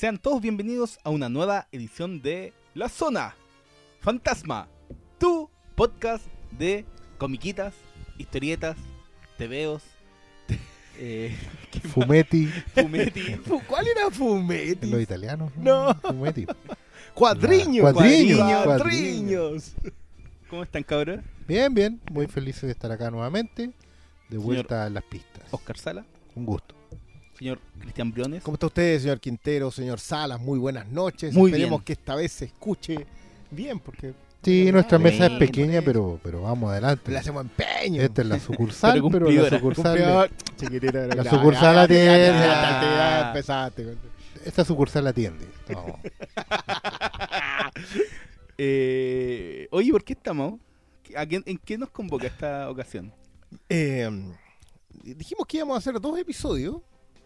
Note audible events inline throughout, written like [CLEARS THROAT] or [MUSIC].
Sean todos bienvenidos a una nueva edición de La Zona Fantasma, tu podcast de comiquitas, historietas, tebeos, [LAUGHS] eh. Fumetti, fumetti, [LAUGHS] Fu- ¿Cuál era Fumetti? los italianos. No. Fumetti. [LAUGHS] Cuadriños. Cuadriños, Cuadriños. ¿Cómo están cabros? Bien, bien. Muy feliz de estar acá nuevamente. De vuelta a las pistas. Oscar Sala, Un gusto. Señor Cristian Briones. ¿Cómo está usted, señor Quintero, señor Salas? Muy buenas noches. Muy Esperemos bien. que esta vez se escuche bien, porque Sí, nuestra mesa es pequeña, pero, pero vamos adelante. le hacemos empeño. Esta es la [LAUGHS] sucursal, Pero pero, la sucursal. Chiquitita, La ya, sucursal atiende. empezaste. Esta sucursal la atiende. No. [LAUGHS] Eh, oye, ¿por qué estamos? ¿A quién- ¿En qué nos convoca esta ocasión? Eh, dijimos que íbamos a hacer dos episodios,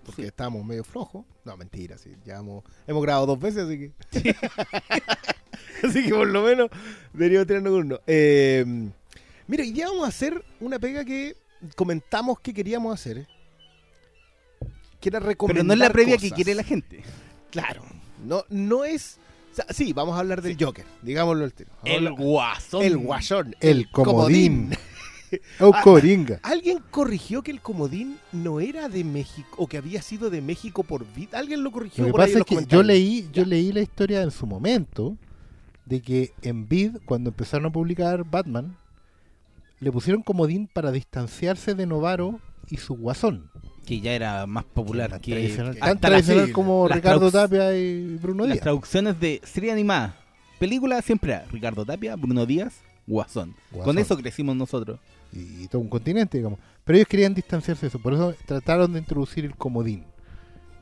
porque Sí. estábamos medio flojos. No, mentira, sí. Ya hemos, hemos grabado dos veces, así que. [LAUGHS] así que por lo menos deberíamos tener uno. Eh, mira, hoy día vamos a hacer una pega que comentamos que queríamos hacer. eh. Que era recomendar. Pero no es la previa que quiere la gente. Claro. No, no es. o sea, sí, vamos a hablar del Joker, digámoslo al tiro. El guasón. el guasón. El comodín. Ah, O coringa. Alguien corrigió que el comodín no era de México o que había sido de México por vida. Alguien lo corrigió Lo que por pasa es los que yo leí, yo Ya. leí la historia en su momento de que en Vid, cuando empezaron a publicar Batman, le pusieron comodín para distanciarse de Novaro y su guasón. Que ya era más popular Tan que tradicional, que- tan hasta tradicional las- como las Ricardo Tapia y Bruno las Díaz. traducciones de serie animada. Película siempre era Ricardo Tapia, Bruno Díaz, Guasón. Guasón. Con eso crecimos nosotros. Y todo un continente, digamos. Pero ellos querían distanciarse de eso, por eso trataron de introducir el comodín.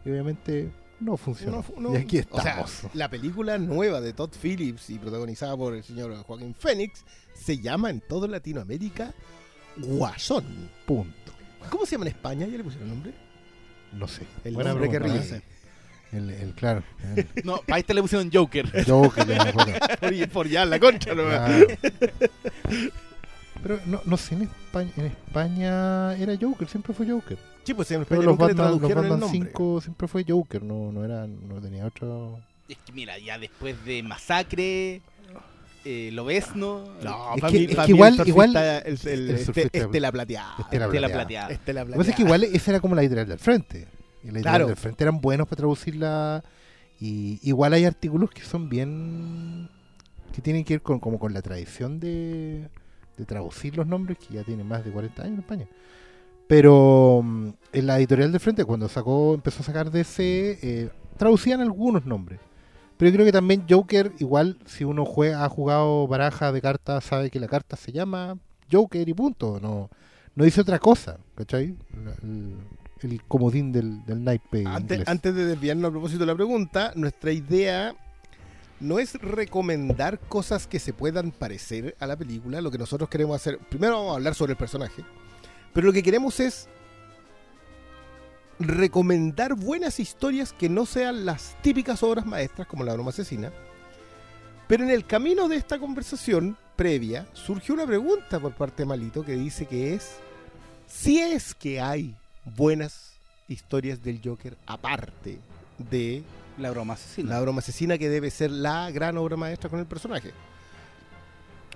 Y obviamente no funcionó. No fu- no- y aquí o sea, estamos. la película nueva de Todd Phillips y protagonizada por el señor Joaquín Phoenix se llama en toda Latinoamérica Guasón. Punto. ¿Cómo se llama en España? ¿Ya le pusieron nombre? No sé. El Buena nombre que pregunta, ríe. ¿eh? El, el- claro. El, [LAUGHS] No, para este le pusieron Joker. Joker, ya me. [LAUGHS] Por, por ya la concha, ¿no? Claro. Pero no, no sé, en España, en España era Joker, siempre fue Joker. Sí, pues en Pero España los nunca le Batman, los Batman nombre. 5 siempre fue Joker, no, no, era, no tenía otro... Es que mira, ya después de Masacre, eh, Lobezno, No, Es para que- mí, es que igual- el igual- el, el, el este- Estela Plateada. Estela Plateada. Plateada. Estela Lo que pasa es que igual esa era como la editorial del frente. Y la editorial Claro. del frente eran buenos para traducirla. Y igual hay artículos que son bien. que tienen que ver con, como con la tradición de, de traducir los nombres, que ya tienen más de 40 años en España. Pero mm, en la editorial del frente, cuando sacó empezó a sacar DC, eh, traducían algunos nombres. Pero yo creo que también Joker, igual si uno juega, ha jugado baraja de cartas, sabe que la carta se llama Joker y punto. No, no dice otra cosa, ¿cachai? El, el comodín del, del naipe Antes, antes de desviarnos a propósito de la pregunta, nuestra idea no es recomendar cosas que se puedan parecer a la película. Lo que nosotros queremos hacer, primero vamos a hablar sobre el personaje, pero lo que queremos es recomendar buenas historias que no sean las típicas obras maestras como La broma asesina. Pero en el camino de esta conversación previa surgió una pregunta por parte de Malito que dice que es si es que hay buenas historias del Joker aparte de la broma asesina. la broma asesina que debe ser la gran obra maestra con el personaje.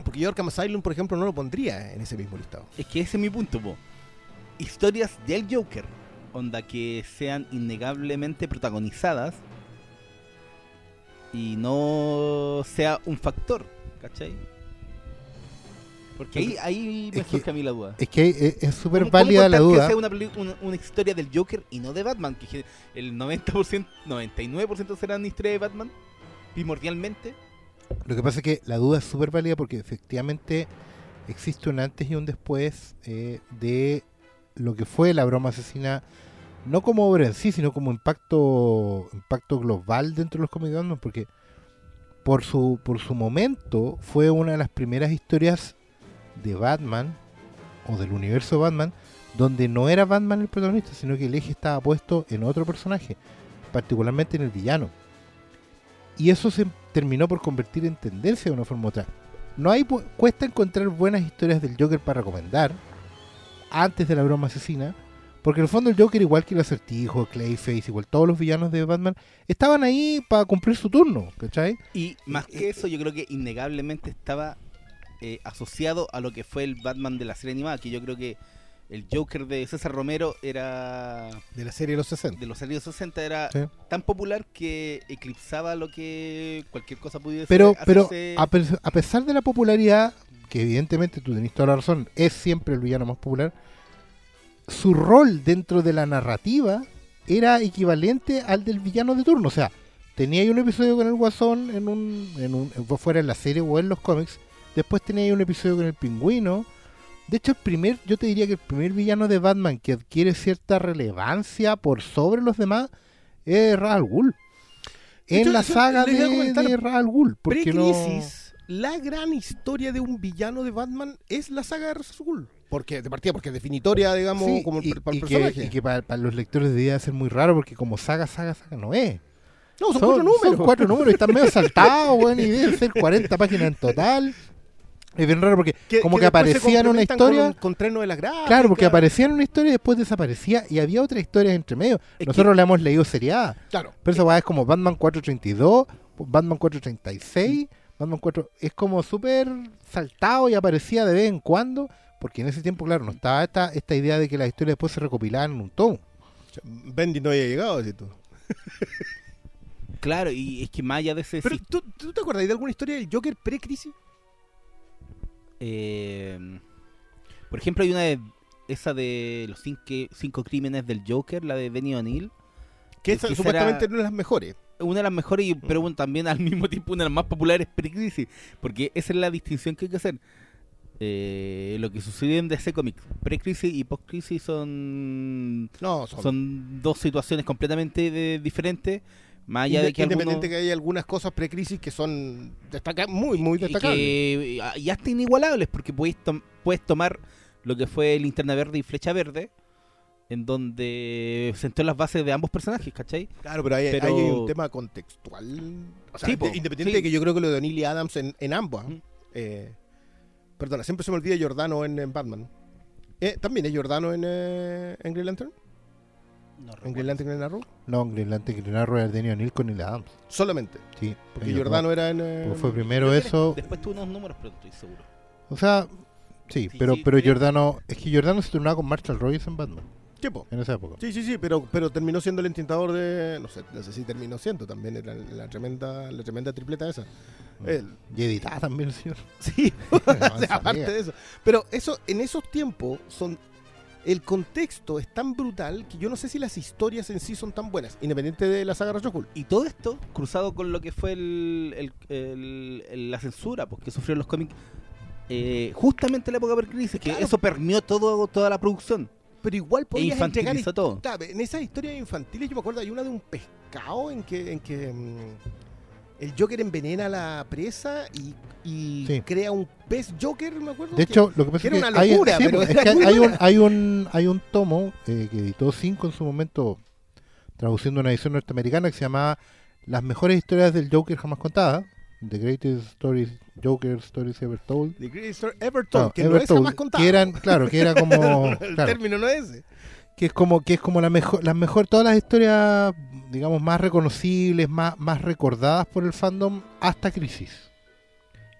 Porque yo Arkham Asylum, por ejemplo, no lo pondría en ese mismo listado. Es que ese es mi punto, po. Historias del Joker, onda que sean innegablemente protagonizadas y no sea un factor, ¿cachai? Porque ahí, ahí me surge a mí la duda. Es que es- súper ¿Cómo- cómo válida la duda. Que sea una, una, una historia del Joker y no de Batman, que el 90%, 99% serán historias de Batman, primordialmente. Lo que pasa es que la duda es súper válida porque efectivamente existe un antes y un después eh, de lo que fue la broma asesina, no como obra en sí, sino como impacto, impacto global dentro de los cómics porque por su, por su momento fue una de las primeras historias de Batman o del universo Batman donde no era Batman el protagonista, sino que el eje estaba puesto en otro personaje, particularmente en el villano. Y eso se terminó por convertir en tendencia de una forma u otra. No hay cuesta encontrar buenas historias del Joker para recomendar antes de la broma asesina, porque en el fondo el Joker, igual que el acertijo, Clayface, igual todos los villanos de Batman, estaban ahí para cumplir su turno, ¿cachai? Y más que eso, yo creo que innegablemente estaba eh, asociado a lo que fue el Batman de la serie animada, que yo creo que el Joker de César Romero era De la serie de los 60. de los años 60 era Sí. tan popular que eclipsaba lo que cualquier cosa pudiese Pero, pero a, pe- a pesar de la popularidad, que evidentemente tú tenés toda la razón, es siempre el villano más popular, su rol dentro de la narrativa era equivalente al del villano de turno. O sea, tenía ahí un episodio con el Guasón en un, en un fuera en la serie o en los cómics, después tenía ahí un episodio con el Pingüino. De hecho, el primer, yo te diría que el primer villano de Batman que adquiere cierta relevancia por sobre los demás es Ra's al Ghul. En hecho, la saga de, de Ra's al Ghul. porque no- la gran historia de un villano de Batman es la saga de Ra's al Ghul. Porque, de partida, porque es definitoria, digamos, Sí, como y, para el y que, personaje. y que para, para los lectores debía ser muy raro porque como saga, saga, saga no es. no, son, cuatro números. Son cuatro números y están medio [LAUGHS] saltados, weón, y deben ser 40 páginas en total. Es bien raro porque como que, se aparecía en una historia... Con, con de las Gráficas. Claro, porque aparecía en una historia y después desaparecía y había otras historias entre medio. Es Nosotros la hemos leído seriada. Claro. Pero esa weá es como Batman 432, Batman 436, Batman 4... Es como súper saltado y aparecía de vez en cuando, porque en ese tiempo, claro, no estaba esta, esta idea de que las historias después se recopilaban en un tomo. Bendy no había llegado, así tú. claro, y es que más allá de ese Pero, ¿tú, ¿tú te acuerdas de alguna historia del Joker pre-crisis? Eh, por ejemplo, hay una de esa de los cinco, cinco crímenes del Joker, la de Benny O'Neill. Que esa esa supuestamente no es las mejores. una de las mejores, y- pero bueno, también al [LAUGHS] mismo tiempo una de las más populares pre-crisis, porque esa es la distinción que hay que hacer. Eh, lo que sucede en DC Comics, pre-crisis y post-crisis son, No, son, son dos situaciones completamente de- diferentes, más allá de que independiente algunos- que hay algunas cosas pre-crisis que son destaca muy, muy y destacables. que ah, ya están inigualables, porque puedes, tom- puedes tomar lo que fue Linterna Verde y Flecha Verde, en donde sentó las bases de ambos personajes, ¿cachai? Claro, pero hay, Pero- hay un tema contextual. O sea, Sí, po, independiente sí. de que yo creo que lo de O'Neill y Adams en, en ambos. Ujú. eh, perdona, siempre se me olvida Giordano en, en Batman. Eh, ¿También es Giordano en, eh, en Green Lantern? ¿En Green Lantern Green Arrow? No, en Green Lantern, Green Arrow era Daniel O'Neill con Neil Adams. Solamente. Sí, Porque Giordano era en. eh, Porque fue primero eso. Después tuvo unos números, pero no estoy seguro. O sea, sí, Sí, pero, sí, pero sí. Giordano. Es que Giordano se turnaba con Marshall Royce en Batman. ¿Qué, po? En esa época. Sí, sí, sí, pero, pero terminó siendo el intentador de. No sé, no sé si terminó siendo también. Era la tremenda, la tremenda tripleta esa. Él- Y editaba también el señor. Sí, [LAUGHS] No, o sea, [LAUGHS] aparte de eso. Pero eso, en esos tiempos, son. El contexto es tan brutal que yo no sé si las historias en sí son tan buenas, independiente de la saga Rayo Hulk. Y todo esto cruzado con lo que fue el, el- el- el- la censura pues, que sufrieron los cómics eh, justamente en la época de crisis, que Claro. eso permeó todo, toda la producción Pero igual e podías entregar. infantilizó todo. En esas historias infantiles, yo me acuerdo, hay una de un pescado en que, en que mm, el Joker envenena a la presa y, y Sí. crea un pez Joker, me acuerdo. De que- hecho, lo que pasa que es que una hay, locura, sí, pero pues, era es que hay un, buena. hay un hay un tomo eh, que editó Cinco en su momento, traduciendo una edición norteamericana que se llamaba Las mejores historias del Joker jamás contadas. The Greatest Stories, Joker Stories Ever Told. The Greatest Story Ever Told, que Ever no es Told, jamás contada. que eran, claro, que era como, [LAUGHS] el claro, término no es ese. que es como, que es como la mejor, las mejor, todas las historias, digamos, más reconocibles, más, más recordadas por el fandom hasta Crisis.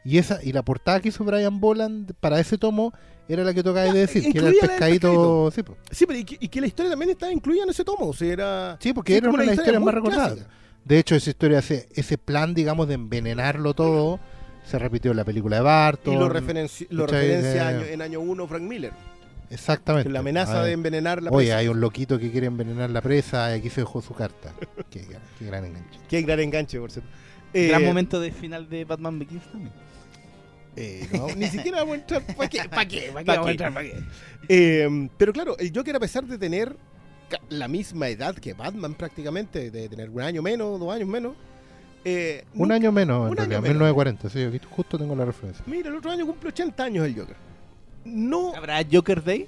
Y esa, y la portada que hizo Brian Boland para ese tomo era la que tocaba de decir, que era el pescadito, sí, pero y que, y que la historia también estaba incluida en ese tomo. O sea, era. Sí, porque sí, era una de las historia historias más recordadas. clásica. De hecho, esa historia, ese, ese plan, digamos, de envenenarlo todo, se repitió en la película de Barton. Y lo, referenci- referencia año- en año 1 Frank Miller. Exactamente. La amenaza de envenenar la Oye, presa. hay un loquito que quiere envenenar la presa y aquí se dejó su carta. [LAUGHS] qué, qué gran enganche. Qué gran enganche, por cierto. Gran Eh, momento de final de Batman Begins también. Eh, no, ni [LAUGHS] siquiera vamos a entrar. ¿Para qué? ¿Para qué? ¿Para qué ¿Pa' vamos a qué? entrar? ¿Pa' qué? Eh, pero claro, el Joker, a pesar de tener la misma edad que Batman prácticamente, de tener un año menos, dos años menos. eh, Un nunca- año menos, en un realidad, año menos. 1940. Sí, aquí justo tengo la referencia. Mira, el otro año cumple 80 años el Joker. No, ¿Habrá Joker Day?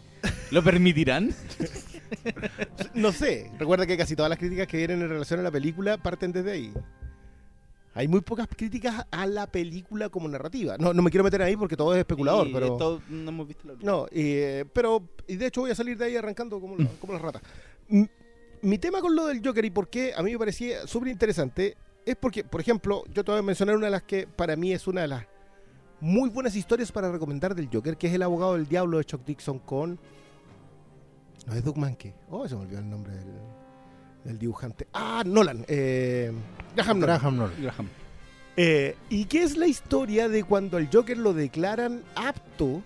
¿Lo permitirán? [LAUGHS] no sé. Recuerda que casi todas las críticas que vienen en relación a la película parten desde ahí. Hay muy pocas críticas a la película como narrativa. No, no me quiero meter ahí porque todo es especulador, Y pero... esto no hemos visto la última. No, eh, pero y de hecho voy a salir de ahí arrancando como, la- como las ratas. Mi tema con lo del Joker y por qué a mí me parecía súper interesante es porque, por ejemplo, yo te voy a mencionar una de las que para mí es una de las muy buenas historias para recomendar del Joker, que es El abogado del diablo de Chuck Dixon con... No es Doug Mankey. Oh, se me olvidó el nombre del, del dibujante. Ah, Nolan. Eh, Graham Nolan. Graham Nolan. Graham. Eh, y que es la historia de cuando al Joker lo declaran apto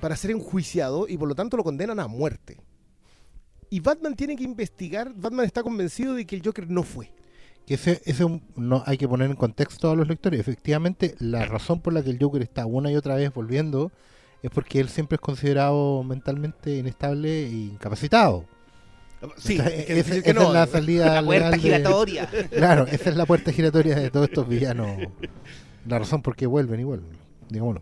para ser enjuiciado y por lo tanto lo condenan a muerte. Y Batman tiene que investigar, Batman está convencido de que el Joker no fue. Que ese, ese un- no hay que poner en contexto a los lectores. Efectivamente, la razón por la que el Joker está una y otra vez volviendo es porque él siempre es considerado mentalmente inestable e incapacitado. Sí, Esa- que esa- decir que esa no. es la salida La puerta legal de- giratoria. [LAUGHS] Claro, esa es la puerta giratoria de todos estos villanos. La razón por qué vuelven igual, digámoslo.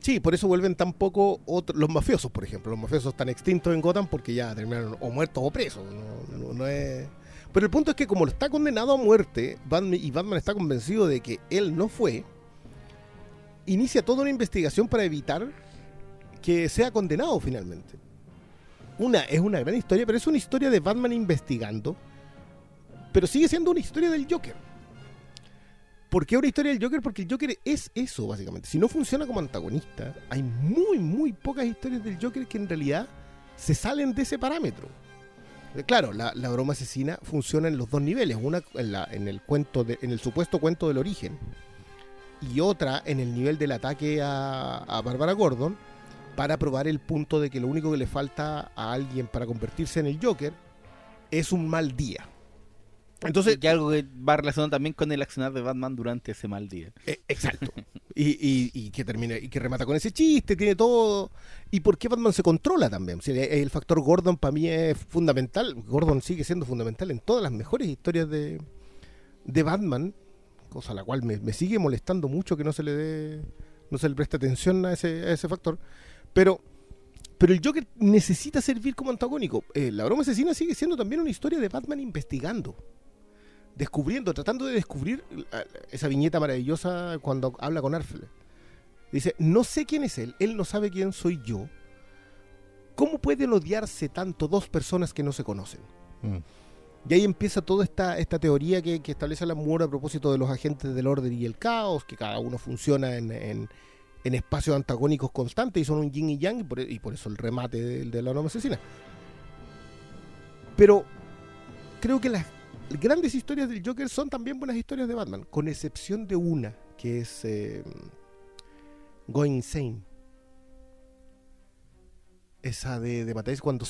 Sí, por eso vuelven tan poco otro- los mafiosos, por ejemplo. Los mafiosos están extintos en Gotham porque ya terminaron o muertos o presos. No, no- no es... Pero el punto es que como está condenado a muerte y Batman está convencido de que él no fue, inicia toda una investigación para evitar que sea condenado finalmente. Una, es una gran historia, pero es una historia de Batman investigando, pero sigue siendo una historia del Joker. ¿Por qué una historia del Joker? Porque el Joker es eso, básicamente. Si no funciona como antagonista, hay muy, muy pocas historias del Joker que en realidad se salen de ese parámetro. Claro, la, la broma asesina funciona en los dos niveles. Una en, el cuento de- en el supuesto cuento del origen. Y otra en el nivel del ataque a, a Barbara Gordon. Para probar el punto de que lo único que le falta a alguien para convertirse en el Joker es un mal día. Entonces, y algo que va relacionado también con el accionar de Batman durante ese mal día. Eh, exacto. Y, y- y que termina y que remata con ese chiste, tiene todo. ¿Y por qué Batman se controla también? O sea, el el factor Gordon para mí es fundamental. Gordon sigue siendo fundamental en todas las mejores historias de, de Batman, cosa a la cual me, me sigue molestando mucho que no se le dé, no se le preste atención a ese, a ese factor. Pero, pero el Joker necesita servir como antagónico. Eh, la broma asesina sigue siendo también una historia de Batman investigando descubriendo, tratando de descubrir esa viñeta maravillosa cuando habla con Arfle. Dice, no sé quién es él, él no sabe quién soy yo. ¿Cómo pueden odiarse tanto dos personas que no se conocen? Mm. Y ahí empieza toda esta, esta teoría que, que establece la Moore a propósito de los agentes del orden y el caos, que cada uno funciona en, en- en espacios antagónicos constantes y son un yin y yang, y por, y por eso el remate de, de la norma asesina. Pero creo que las grandes historias del Joker son también buenas historias de Batman, con excepción de una, que es eh, Going Insane. Esa de, de Matthäus cuando,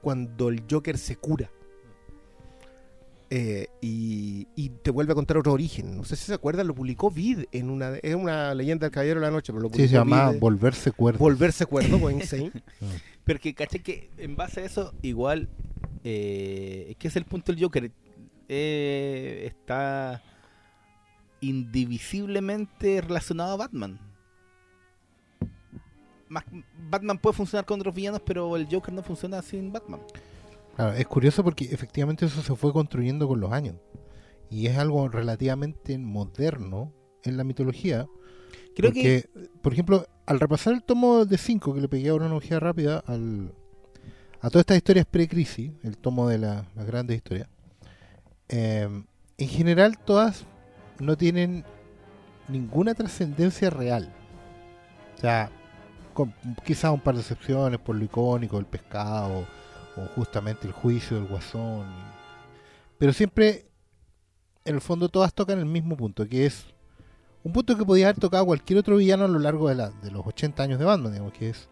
cuando el Joker se cura. Eh, y, y te vuelve a contar otro origen. No sé si se acuerdan, lo publicó Vid en una es una leyenda del Caballero de la Noche, pero lo Sí, publicó se llama Vid, eh, Volverse Cuerdo. Volverse Cuerdo, Going [LAUGHS] Insane. Pero que caché que en base a eso, igual, eh, ¿qué es el punto del Joker? Eh, está indivisiblemente relacionado a Batman. Batman puede funcionar con otros villanos, pero el Joker no funciona sin Batman. Claro, es curioso porque efectivamente eso se fue construyendo con los años. Y es algo relativamente moderno en la mitología. Creo que por ejemplo, al repasar el tomo de 5 que le pegué ahora una ojeada rápida al, a todas estas historias pre-crisis, el tomo de la- las grandes historias, eh, en general todas no tienen ninguna trascendencia real. O sea, con quizás un par de excepciones por lo icónico, el pescado, o justamente el juicio del guasón. Pero siempre, en el fondo, todas tocan el mismo punto, que es un punto que podía haber tocado cualquier otro villano a lo largo de, la- de los 80 años de Batman, digamos, que es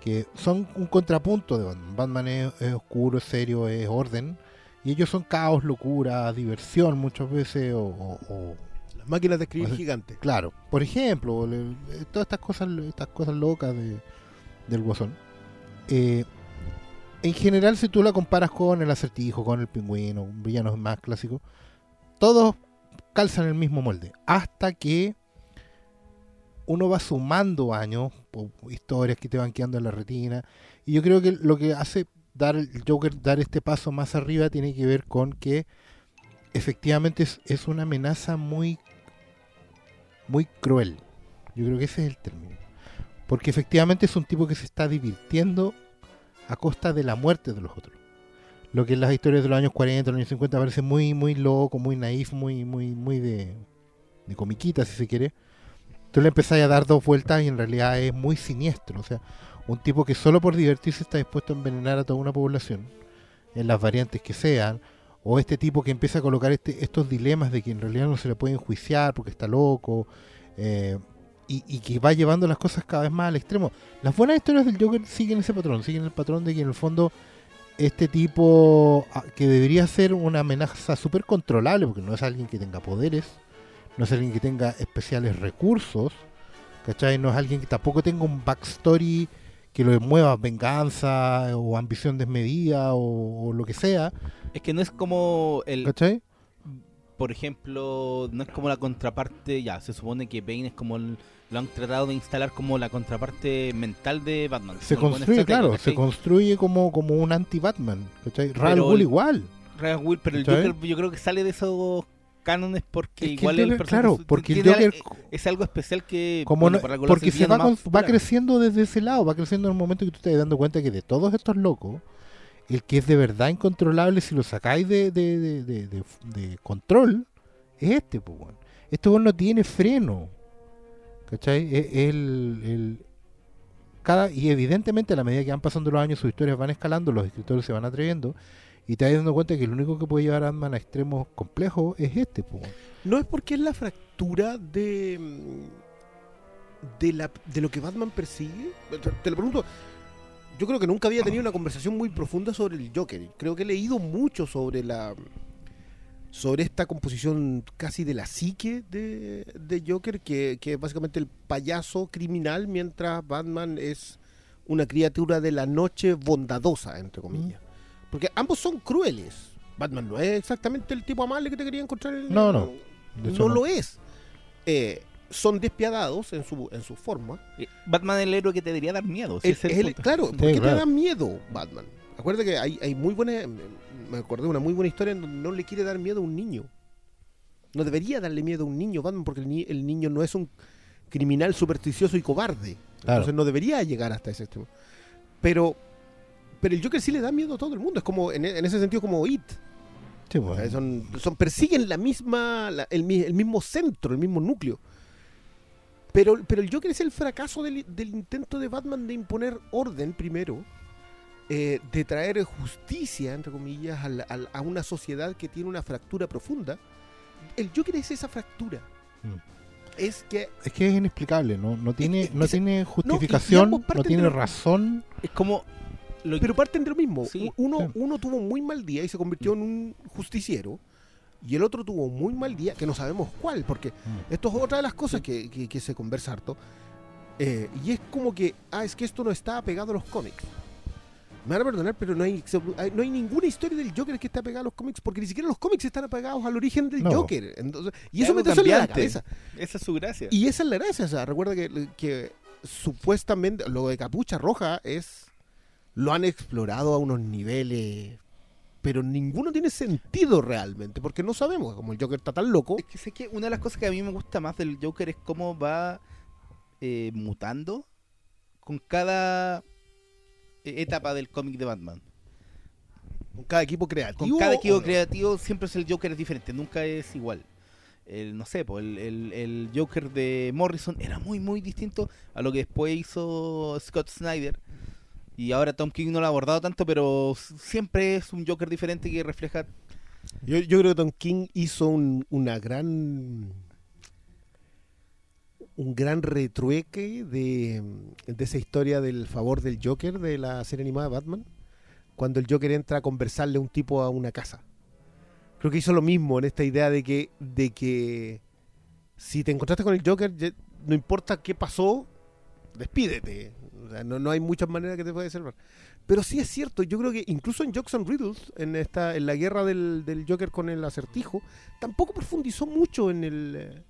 que son un contrapunto de Batman. Batman es oscuro, es serio, es orden, y ellos son caos, locura, diversión muchas veces, o, o- o Máquinas de escribir O sea, gigantes. Claro, por ejemplo, le- eh, todas estas cosas, estas cosas locas de, del guasón. Eh, en general, si tú la comparas con el acertijo, con el pingüino, villanos más clásicos, todos calzan el mismo molde. Hasta que uno va sumando años, historias que te van quedando en la retina. Y yo creo que lo que hace dar el Joker dar este paso más arriba tiene que ver con que efectivamente es, una amenaza muy muy cruel. Yo creo que ese es el término. Porque efectivamente es un tipo que se está divirtiendo a costa de la muerte de los otros. Lo que en las historias de los años 40, los años 50 parece muy, muy loco, muy naif, muy, muy, muy de, de comiquita, si se quiere. Tú le empezás a dar dos vueltas y en realidad es muy siniestro. O sea, un tipo que solo por divertirse está dispuesto a envenenar a toda una población, en las variantes que sean, o este tipo que empieza a colocar este, estos dilemas de que en realidad no se le puede enjuiciar porque está loco, eh, y, y que va llevando las cosas cada vez más al extremo. Las buenas historias del Joker siguen ese patrón, siguen el patrón de que en el fondo este tipo ah, que debería ser una amenaza súper controlable, porque no es alguien que tenga poderes, no es alguien que tenga especiales recursos, ¿cachai? No es alguien que tampoco tenga un backstory que lo mueva venganza o ambición desmedida o, o lo que sea, Es que no es como el, ¿cachai? por ejemplo, no es como la contraparte, ya, se supone que Bane es como el- lo han tratado de instalar como la contraparte mental de Batman. Se construye, claro, se construye como, como un anti-Batman, ¿cachai? Pero el- igual. Will, pero el. Joker yo creo que sale de esos cánones porque Es que igual el Joker, claro, porque el tiene Joker al- es algo especial que como bueno, no- porque se va, con- va creciendo desde ese lado, va creciendo en el momento que tú te das dando cuenta que de todos estos locos, el que es de verdad incontrolable si lo sacáis de, de, de, de- control es este, pues, weón. Este weón no tiene freno. ¿Cachai? Es el, el- cada, y evidentemente a la medida que van pasando los años sus historias van escalando, los escritores se van atreviendo y te vas dando cuenta que el único que puede llevar Ant-Man a extremos complejos es este, weón. No es porque es la fractura de. mm, de, la, de lo que Batman persigue. Te, lo pregunto. Yo creo que nunca había tenido una conversación muy profunda sobre el Joker. Creo que he leído mucho sobre la. sobre esta composición casi de la psique de, de Joker, que es básicamente el payaso criminal, mientras Batman es una criatura de la noche bondadosa, entre comillas. Porque ambos son crueles. Batman no es exactamente el tipo amable que te quería encontrar en No, no. No hecho, lo es. Eh, son despiadados en su, en su forma. Eh, Batman es el héroe que te debería dar miedo. El- es el el- claro, ¿por qué claro. te da miedo Batman? Acuérdate que hay, hay muy buena. Me acordé de una muy buena historia en donde no le quiere dar miedo a un niño. No debería darle miedo a un niño, Batman, porque el, ni- el niño no es un criminal supersticioso y cobarde. Claro. Entonces no debería llegar hasta ese extremo. Pero, pero el Joker sí le da miedo a todo el mundo. Es como, en, en ese sentido, como It. Sí, O pues. sea, son, son- persiguen la misma, la- el, mi- el mismo centro, el mismo núcleo. Pero, pero el Joker es el fracaso del, del intento de Batman de imponer orden primero, eh, de traer justicia, entre comillas, a, la- a la- a una sociedad que tiene una fractura profunda. El Joker es esa fractura. Mm. Es que Es que es inexplicable, no, no tiene, no es- tiene justificación, no, parten tiene razón. Es como. Lo, Pero parten de lo mismo. Sí, uno, claro. uno tuvo un muy mal día y se convirtió en un justiciero. Y el otro tuvo un muy mal día, que no sabemos cuál, porque Mm. esto es otra de las cosas que, que- que se conversa harto. Eh, y es como que, ah, es que esto no está apegado a los cómics. Me van a perdonar, pero no hay, no hay ninguna historia del Joker que esté apegada a los cómics, porque ni siquiera los cómics están apegados al origen del No. Joker. Entonces, y Es eso me suele en la cabeza. esa es su gracia. Y esa es la gracia, o sea, recuerda que, que supuestamente lo de Capucha Roja es lo han explorado a unos niveles, pero ninguno tiene sentido realmente, porque no sabemos, como el Joker está tan loco, Es que sé que una de las cosas que a mí me gusta más del Joker es cómo va eh, mutando con cada eh, etapa del cómic de Batman. con cada equipo creativo. Con cada equipo no. creativo siempre es el Joker es diferente, nunca es igual. El, no sé, po, el, el- el Joker de Morrison era muy, muy distinto a lo que después hizo Scott Snyder. Y ahora Tom King no lo ha abordado tanto, pero siempre es un Joker diferente que refleja Yo, creo que Tom King hizo un- una gran un gran retrueque de, de esa historia del favor del Joker de la serie animada Batman, cuando el Joker entra a conversarle a un tipo a una casa. Creo que hizo lo mismo en esta idea de que, de que si te encontraste con el Joker, no importa qué pasó, despídete. No, no hay muchas maneras que te puedas salvar. Pero sí es cierto, yo creo que incluso en Jokes and Riddles, en esta, en la guerra del, del Joker con el acertijo, tampoco profundizó mucho en el. eh,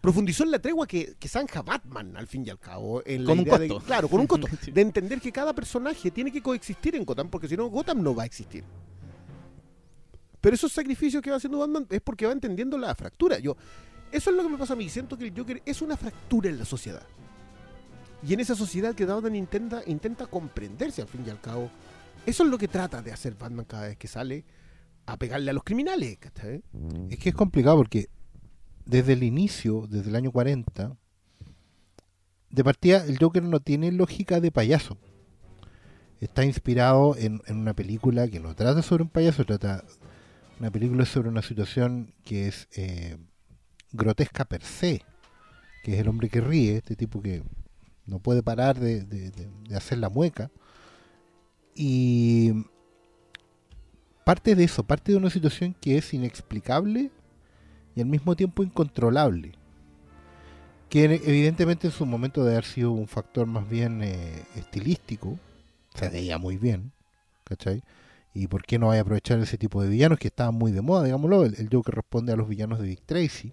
profundizó en la tregua que, que zanja Batman, al fin y al cabo. En la Con un de- costo. claro, con un costo. [LAUGHS] Sí. De entender que cada personaje tiene que coexistir en Gotham, porque si no, Gotham no va a existir. Pero esos sacrificios que va haciendo Batman es porque va entendiendo la fractura. Yo, eso es lo que me pasa a mí. Siento que el Joker es una fractura en la sociedad. Y en esa sociedad que Batman intenta, intenta comprenderse al fin y al cabo. Eso es lo que trata de hacer Batman cada vez que sale a pegarle a los criminales. ¿cachai? Es que es complicado porque desde el inicio, desde el año 40, de partida el Joker no tiene lógica de payaso. Está inspirado en, en una película que no trata sobre un payaso, trata una película sobre una situación que es eh, grotesca per se, que es el hombre que ríe, este tipo que no puede parar de, de- de- hacer la mueca. Y parte de eso, parte de una situación que es inexplicable y al mismo tiempo incontrolable. Que evidentemente en su momento de haber sido un factor más bien eh, estilístico, se veía muy bien, ¿cachai? Y por qué no hay aprovechar ese tipo de villanos que estaban muy de moda, digámoslo. El, el Joker responde a los villanos de Dick Tracy,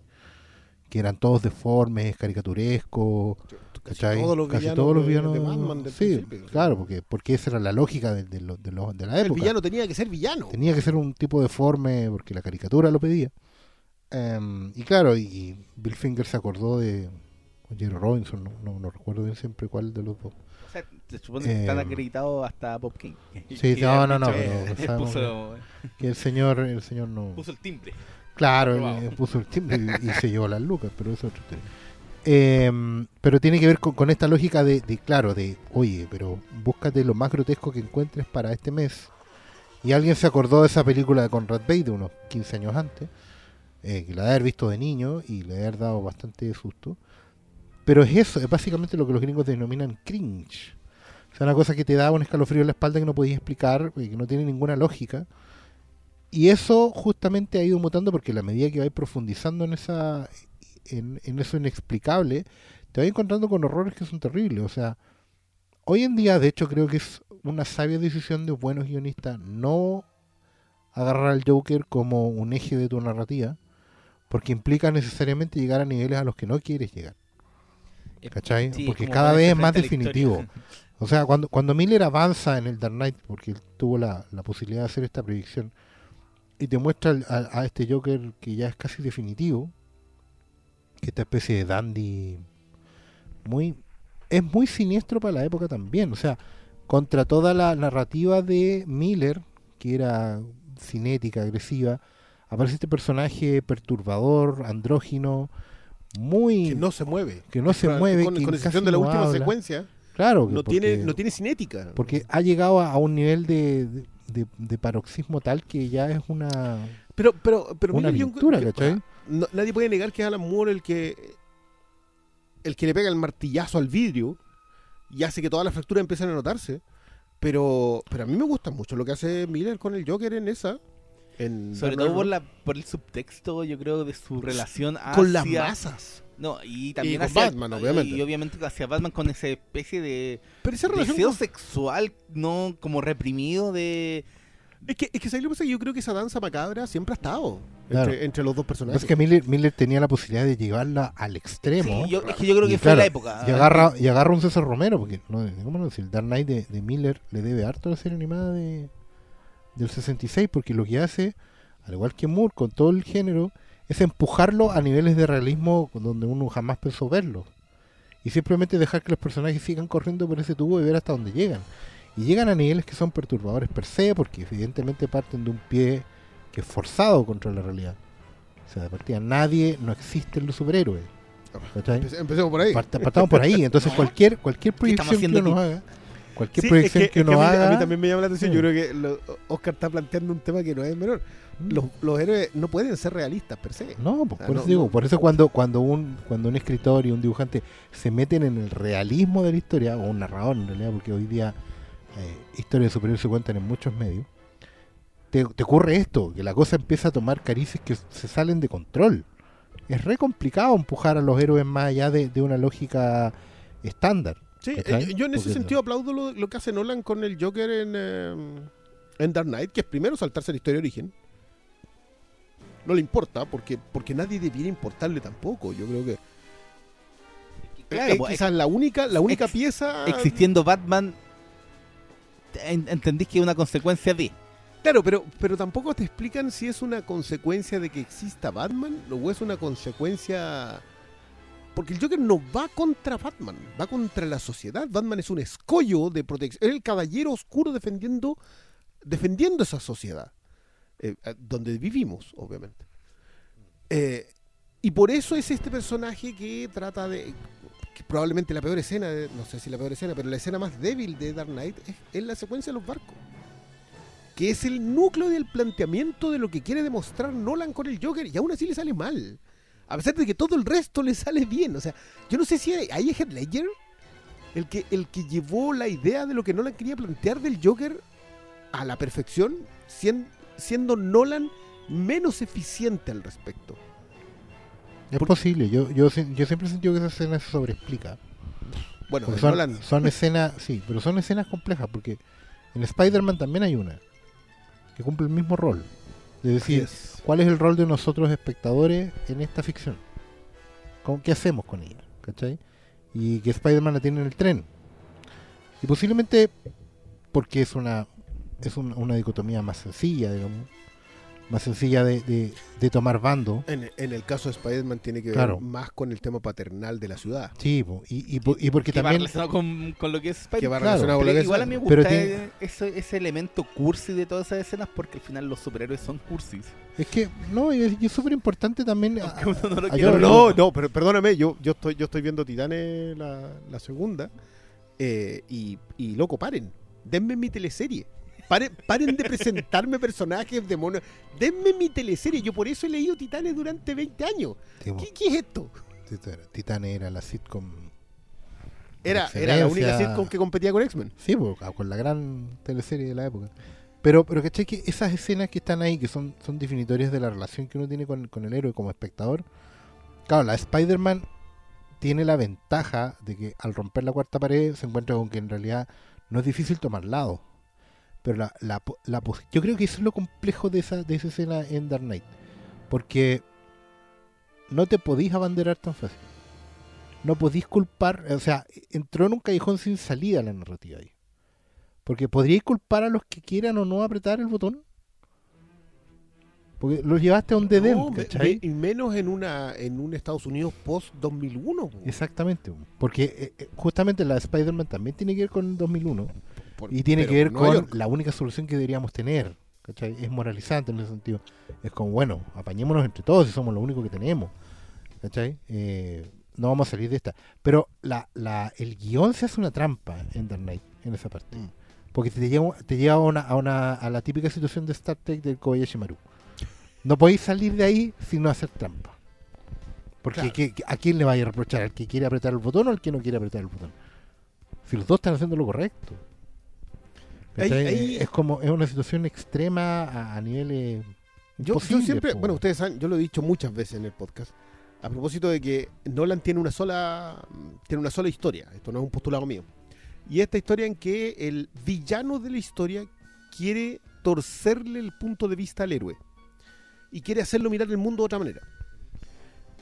que eran todos deformes, caricaturescos, ¿cachai? todos los Casi villanos todos los villanos. de Batman del sí, principio. claro, porque, porque esa era la lógica de, de lo- de lo- de la El época. villano tenía que ser villano. Tenía que ser un tipo deforme porque la caricatura lo pedía. Em, y claro, y Bill Finger se acordó de o Jerry Robinson, no, no, no recuerdo bien siempre cuál de los dos. O sea, se supone que están Eh, acreditados hasta Bob King. [LAUGHS] Sí, no, no, no, pero eh, sabemos puso, Que el señor, el señor no. puso el timbre. Claro, aprobado. él, eh, puso el timbre y, y se llevó las lucas, pero eso es otra historia. Em, pero tiene que ver con, esta lógica de, de, claro, de, oye, pero búscate lo más grotesco que encuentres para este mes. Y alguien se acordó de esa película de Conrad Bay de unos 15 años antes, eh, que la de haber visto de niño y le haber dado bastante susto. Pero es eso, es básicamente lo que los gringos denominan cringe. O sea, una cosa que te da un escalofrío en la espalda que no podías explicar, que no tiene ninguna lógica. Y eso justamente ha ido mutando porque a la medida que vais profundizando en esa en, en eso inexplicable, te vas encontrando con horrores que son terribles. O sea, hoy en día, de hecho, creo que es una sabia decisión de buenos guionistas no agarrar al Joker como un eje de tu narrativa, porque implica necesariamente llegar a niveles a los que no quieres llegar. ¿Cachai? Sí, porque cada vez es más definitivo. [LAUGHS] O sea, cuando, cuando Miller avanza en el Dark Knight, porque él tuvo la, la posibilidad de hacer esta predicción, y te muestra a, a este Joker que ya es casi definitivo, que esta especie de dandy muy es muy siniestro para la época también, o sea, contra toda la narrativa de Miller, que era cinética, agresiva, aparece este personaje perturbador, andrógino, muy Que no se mueve. que no se mueve, Con, que con excepción de la no última habla. secuencia, Claro, que no tiene, no tiene cinética. porque ha llegado a, a un nivel de, de, paroxismo tal que ya es una, Pero, pero, pero una mira, yo pintura, que- ¿cachai? No- nadie puede negar que es Alan Moore el que el que le pega el martillazo al vidrio y hace que todas las fracturas empiecen a notarse. Pero, pero a mí me gusta mucho lo que hace Miller con el Joker en esa. En Sobre todo por, la, por el subtexto, yo creo, de su relación hacia... con las masas. No, y también con hacia... Batman, obviamente. Y obviamente hacia Batman con esa especie de Pero esa relación deseo con- sexual, no como reprimido de... es que es que ¿sabes lo que pasa? Yo creo que esa danza macabra siempre ha estado Claro. entre, entre los dos personajes. es que Miller, Miller tenía la posibilidad de llevarla al extremo. Sí, yo, es que yo creo Y que fue claro, la época. Y agarra, y agarra un César Romero, porque no, ¿cómo no? Si el Dark Knight de, de Miller le debe harto a la serie animada de, del 66, porque lo que hace, al igual que Moore, con todo el género, es empujarlo a niveles de realismo donde uno jamás pensó verlo. Y simplemente dejar que los personajes sigan corriendo por ese tubo y ver hasta dónde llegan. Y llegan a niveles que son perturbadores per se, porque evidentemente parten de un pie que es forzado contra la realidad. O sea, de partida, nadie, no existen los superhéroes. Empecemos por ahí. Part- partamos por ahí. Entonces, [LAUGHS] cualquier cualquier ¿Qué estamos proyección que uno aquí? haga, cualquier Sí, proyección es que, es uno a, mí, a haga, mí también me llama la atención. Sí. Yo creo que lo- Oscar está planteando un tema que no es menor. Los, los héroes no pueden ser realistas per se. no, pues, por no, eso digo, no. por eso cuando cuando un cuando un escritor y un dibujante se meten en el realismo de la historia o un narrador en realidad, porque hoy día eh, historias de superhéroes se cuentan en muchos medios. Te, te ocurre esto, que la cosa empieza a tomar carices que se salen de control. es re complicado empujar a los héroes más allá de, de una lógica estándar. Sí, eh, yo en ese Porque- sentido aplaudo lo, lo que hace Nolan con el Joker en, eh, en Dark Knight, que es primero saltarse la historia de origen. No le importa, porque, porque nadie debiera importarle tampoco. Yo creo que Claro, eh, pues, quizás la única, la única ex- pieza... Existiendo Batman, entendís que es una consecuencia de. Claro, pero, pero tampoco te explican si es una consecuencia de que exista Batman o es una consecuencia... Porque el Joker no va contra Batman, va contra la sociedad. Batman es un escollo de protección. Es el caballero oscuro defendiendo, defendiendo esa sociedad. eh, donde vivimos, obviamente. Eh, y por eso es este personaje que trata de... que probablemente la peor escena, de- no sé si la peor escena, pero la escena más débil de Dark Knight es, la secuencia de los barcos que es el núcleo del planteamiento de lo que quiere demostrar Nolan con el Joker, y aún así le sale mal. A pesar de que todo el resto le sale bien. O sea, yo no sé si ahí es Heath Ledger el que, el que llevó la idea de lo que Nolan quería plantear del Joker a la perfección, sien- siendo Nolan menos eficiente al respecto. Es posible, yo, yo, siempre he sentido que esa escena se sobreexplica. Bueno, son, Nolan, son [LAUGHS] escenas, sí, pero son escenas complejas porque en Spider-Man también hay una que cumple el mismo rol. Es decir, es- ¿cuál es el rol de nosotros espectadores en esta ficción? ¿Cómo- ¿Qué hacemos con ella? ¿Cachai? Y que Spider-Man la tiene en el tren. Y posiblemente porque es una es un- una dicotomía más sencilla, digamos, más sencilla de, de- de tomar bando. en, en el caso de Spider-Man tiene que ver Claro. más con el tema paternal de la ciudad. Sí, y, y, y porque Que va también... relacionado con, con lo que es Spider-Man. Que va Claro, relacionado con Pero lo que es igual a mí me gusta Pero ese, ese elemento cursi de todas esas escenas porque al final los superhéroes son cursis. Es que, no, y es, súper importante también... a- uno no lo a- quiera yo- No, no, pero perdóname, yo, yo estoy, yo estoy viendo Titanes la, la segunda eh, y, y loco, paren, denme mi teleserie. Paren, paren de presentarme personajes de mono. Denme mi teleserie. Yo por eso he leído Titanes durante 20 años. Sí, ¿Qué, qué es esto? Titán era la sitcom... Era, era la única sitcom que competía con X-Men. Sí, con la gran teleserie de la época. Pero, pero ¿cachai? Que esas escenas que están ahí, que son, son definitorias de la relación que uno tiene con, con el héroe como espectador. Claro, la Spider-Man tiene la ventaja de que al romper la cuarta pared se encuentra con que en realidad no es difícil tomar lado. Pero la, la, la yo creo que eso es lo complejo de esa, de esa escena en Dark Knight. Porque no te podís abanderar tan fácil. No podís culpar, o sea, entró en un callejón sin salida la narrativa ahí. Porque podríais culpar a los que quieran o no apretar el botón. Porque los llevaste a un No, me- ¿cachai? y menos en una en un Estados Unidos post 2001. po. Exactamente. Porque eh, eh, justamente la de Spider-Man también tiene que ver con el 2001. Por- Y tiene que ver con la única solución que deberíamos tener. ¿cachai? Es moralizante en ese sentido. Es como, bueno, apañémonos entre todos y somos lo único que tenemos. ¿cachai? Eh, no vamos a salir de esta. Pero la, la, el guion se hace una trampa en Dark Knight, en esa parte. Mm. Porque te lleva, te lleva a, una, a, una, a la típica situación de Star Trek del Kobayashi Maru. No podéis salir de ahí sin no hacer trampa. Porque Claro. ¿qué- qué- ¿a quién le vaya a reprochar? ¿Al que quiere apretar el botón o al que no quiere apretar el botón? Si los dos están haciendo lo correcto. Ahí- Es como, es una situación extrema a, a niveles Yo, yo siempre, po. bueno, ustedes saben, yo lo he dicho muchas veces en el podcast, a propósito de que Nolan tiene una sola, tiene una sola historia, esto no es un postulado mío, y esta historia en que el villano de la historia quiere torcerle el punto de vista al héroe y quiere hacerlo mirar el mundo de otra manera.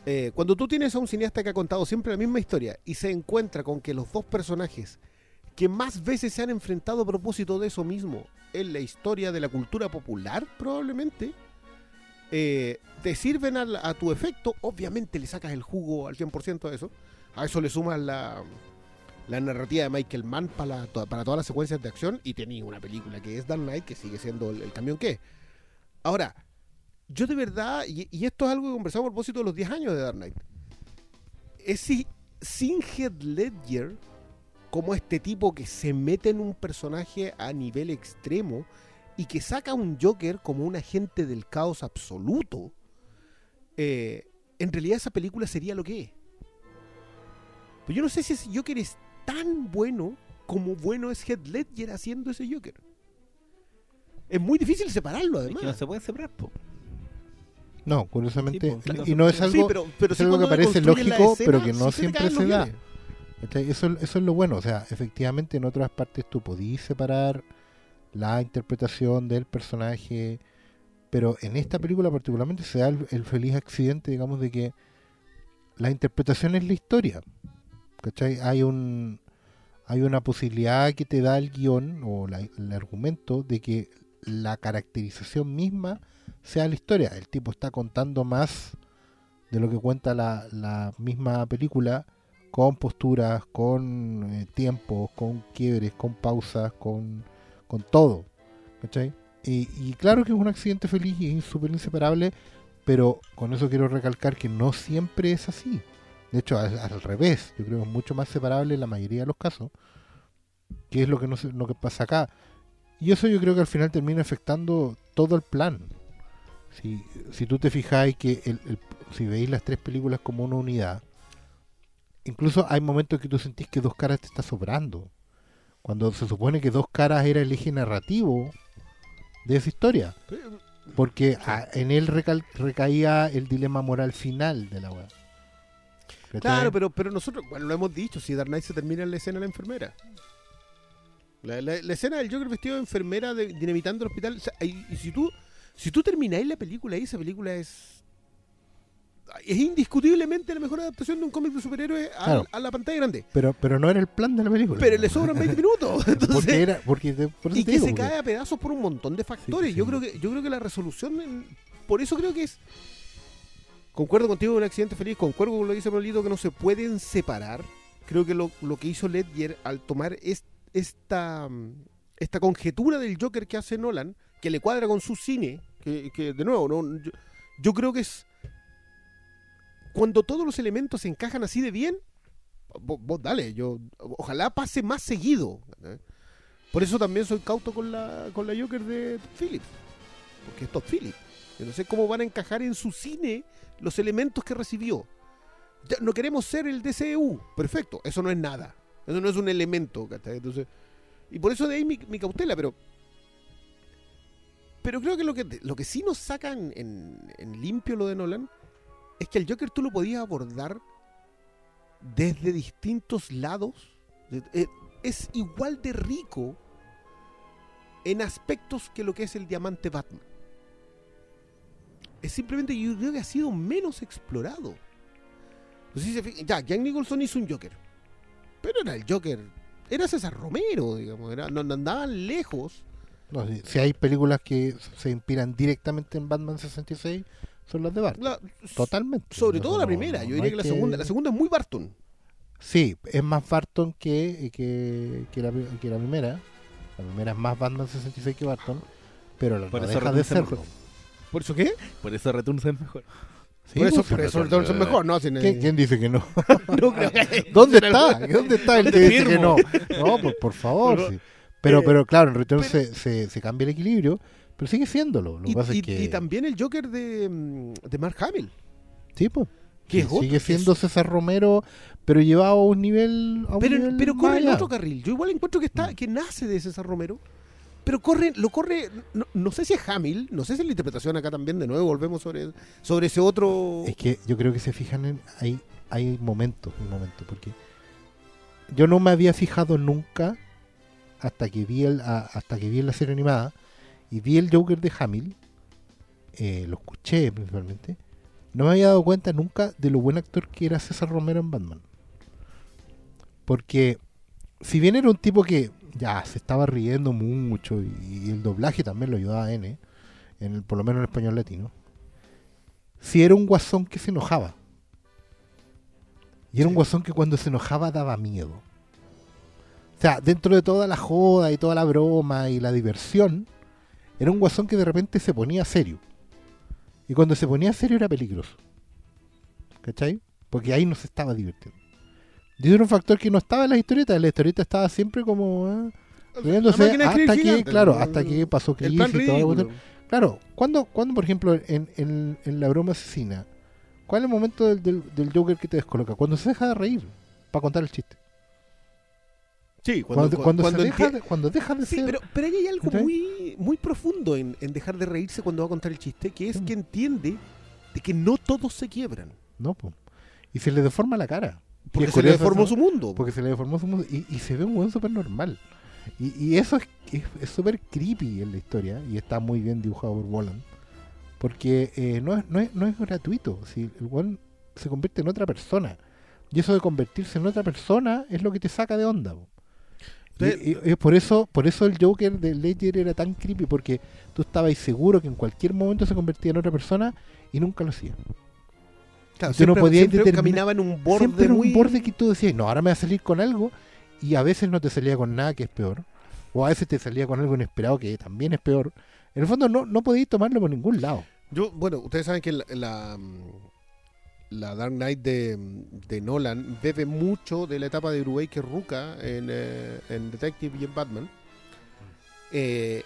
Eh, cuando tú tienes a un cineasta que ha contado siempre la misma historia y se encuentra con que los dos personajes que más veces se han enfrentado a propósito de eso mismo en la historia de la cultura popular, probablemente, eh, te sirven a, tu efecto. Obviamente le sacas el jugo al 100% a eso. A eso le sumas la, narrativa de Michael Mann para, la- para todas las secuencias de acción y tenía una película que es Dark Knight, que sigue siendo el, camión que. Ahora, yo de verdad, y, esto es algo que conversamos a propósito de los 10 años de Dark Knight, es si sin Heath Ledger como este tipo que se mete en un personaje a nivel extremo y que saca a un Joker como un agente del caos absoluto, eh, en realidad esa película sería lo que es. Pero yo no sé si ese Joker es tan bueno como bueno es Heath Ledger haciendo ese Joker. Es muy difícil separarlo, Es que no además. se puede separar, po. No, curiosamente. Sí, pues, y no es Sí, algo, pero, pero es sí algo que parece lógico, escena, pero que no siempre se da. Eso, eso es lo bueno. O sea, efectivamente en otras partes tú podías separar la interpretación del personaje, pero en esta película particularmente se da el, el feliz accidente, digamos, de que la interpretación es la historia. ¿Cachai? Hay un hay una posibilidad que te da el guion o la- el argumento de que la caracterización misma sea la historia. El tipo está contando más de lo que cuenta la, la misma película con posturas, con eh, tiempos, con quiebres, con pausas, con, con todo. ¿cachai? Y, y claro que es un accidente feliz y es súper inseparable, pero con eso quiero recalcar que no siempre es así. De hecho, al, revés, yo creo que es mucho más separable en la mayoría de los casos, que es lo que, no, lo que pasa acá. Y eso yo creo que al final termina afectando todo el plan. Si, si tú te fijáis que el- si veis las tres películas como una unidad, incluso hay momentos que tú sentís que dos caras te está sobrando. Cuando se supone que dos caras era el eje narrativo de esa historia. Porque a- en él recal- recaía el dilema moral final de la web. Claro, pero, pero nosotros, bueno, lo hemos dicho, si Dark Knight se termina en la escena de la enfermera. La, la- la escena del Joker vestido de enfermera de, dinamitando el hospital. o sea, y, y si tú si tú termináis la película ahí, esa película es. Es indiscutiblemente la mejor adaptación de un cómic de superhéroes a, Claro. a la pantalla grande. Pero, pero no era el plan de la película. Pero le sobran 20 minutos. [LAUGHS] Entonces, Porque era, porque por y que digo, se porque- cae a pedazos por un montón de factores. sí. Yo creo que yo creo que la resolución, en- por eso creo que es. Concuerdo contigo en un accidente feliz, concuerdo con lo que dice Pablito que no se pueden separar. Creo que lo, lo que hizo Ledger al tomar es- esta esta conjetura del Joker que hace Nolan, que le cuadra con su cine, que, que, de nuevo, no, yo, yo creo que es cuando todos los elementos se encajan así de bien, vos, dale, yo ojalá pase más seguido. ¿eh? Por eso también soy cauto con la, con la Joker de Todd Phillips. Porque es Todd Phillips. Yo no sé cómo van a encajar en su cine los elementos que recibió. No queremos ser el DCU. Perfecto. Eso no es nada. Eso no es un elemento. Entonces, y por eso de ahí mi, mi cautela, pero. Pero creo que lo que, lo que sí nos saca en, en- en limpio lo de Nolan es que el Joker tú lo podías abordar desde distintos lados. Eh, Es igual de rico en aspectos que lo que es el diamante Batman. Es simplemente, yo creo que ha sido menos explorado. Ya, Jack Nicholson hizo un Joker. Pero era el Joker. Era César Romero, digamos. Era, no, andaban lejos. Si, si hay películas que se inspiran directamente en Batman 66, son las de Barton. La- Totalmente. sobre No, todo la primera. no, yo diría que la segunda. La segunda es muy Barton. Sí, es más Barton que, que, que, la, que la primera. La primera es más Batman 66 que Barton. Pero la Por no deja de mejor. ¿Por eso qué? Por eso Returns es mejor. Sí, por eso, pues, por eso Returns es mejor, ¿no? ¿Quién, quién dice que no? [LAUGHS] no creo que- [LAUGHS] ¿Dónde está? ¿Dónde está el que dice que no? No, pues por favor. Pero- sí. Pero, eh, pero claro, en Return pero- se, se, se cambia el equilibrio, pero sigue siéndolo. Lo Y, pasa y- es que. y también el Joker de, mm, de Mark Hamill. Sí, pues. Que es sigue siendo César Romero, pero llevado a un nivel. A un Pero, nivel pero más corre en otro carril. Yo igual encuentro que Mm. está que nace de César Romero. Pero corre, lo corre, no, no sé si es Hamill, no sé si es la interpretación acá también, de nuevo volvemos sobre, sobre ese otro... Es que yo creo que se fijan en. Hay, hay momentos, hay momentos, porque. Yo no me había fijado nunca hasta que vi el, a- hasta que vi la serie animada y vi el Joker de Hamill. eh, lo escuché principalmente. No me había dado cuenta nunca de lo buen actor que era César Romero en Batman. Porque si bien era un tipo que ya se estaba riendo mucho y, y el doblaje también lo ayudaba a N, en el, por lo menos en español latino, si era un guasón que se enojaba. Y era un guasón que cuando se enojaba daba miedo. O sea, dentro de toda la joda y toda la broma y la diversión, era un guasón que de repente se ponía serio. Y cuando se ponía serio era peligroso. ¿Cachai? Porque ahí no se estaba divirtiendo. Y era un factor que no estaba en las historietas. La historieta estaba siempre como escribir hasta que, claro, hasta que pasó plan y cuestión. Claro, cuando, cuando por ejemplo, en, en- en la broma asesina, ¿cuál es el momento del, del, del Joker que te descoloca? Cuando se deja de reír para contar el chiste. Sí, Cuando, cuando, se deja de, cuando deja de Sí, ser. pero, pero ahí hay algo muy, muy profundo en, en dejar de reírse cuando va a contar el chiste, que es Mm. que entiende de que no todos se quiebran. No, po. Y se le deforma la cara. Porque se le deformó su mundo. Porque se le deformó su mundo. Y, y se ve un weón súper normal. Y, y eso es es- es súper creepy en la historia. Y está muy bien dibujado por Boland. Porque eh, no, es, no, es, no es gratuito. Si el weón se convierte en otra persona. Y eso de convertirse en otra persona es lo que te saca de onda. po. Usted- y- y por eso por eso el Joker de Ledger era tan creepy. Porque tú estabas seguro que en cualquier momento se convertía en otra persona y nunca lo hacía. Claro, tú no siempre- podías siempre determinar- caminaba en un borde Siempre muy... un borde que tú decías, no, ahora me va a salir con algo, y a veces no te salía con nada que es peor, o a veces te salía con algo inesperado que también es peor. En el fondo no, no podéis tomarlo por ningún lado. Yo, bueno, ustedes saben que la, la, mm, la Dark Knight de, de Nolan bebe mucho de la etapa de Brubaker Ruka en, eh, en Detective y en Batman. Eh,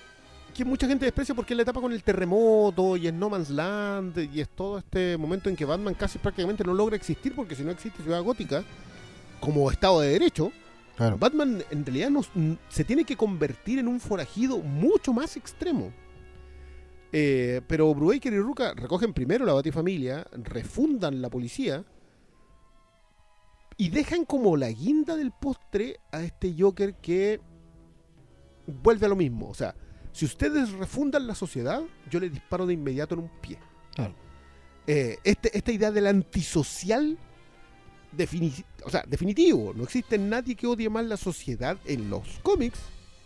que mucha gente desprecia porque es la etapa con el terremoto y es No Man's Land y es todo este momento en que Batman casi prácticamente no logra existir porque si no existe Ciudad Gótica como Estado de Derecho, Claro. Batman en realidad nos- mm, se tiene que convertir en un forajido mucho más extremo. Eh, pero Brubaker y Ruka recogen primero la Batifamilia, refundan la policía y dejan como la guinda del postre a este Joker que vuelve a lo mismo. O sea, si ustedes refundan la sociedad, yo le disparo de inmediato en un pie. Claro. Eh, este- esta idea del antisocial defini- o sea, definitivo. No existe nadie que odie más la sociedad en los cómics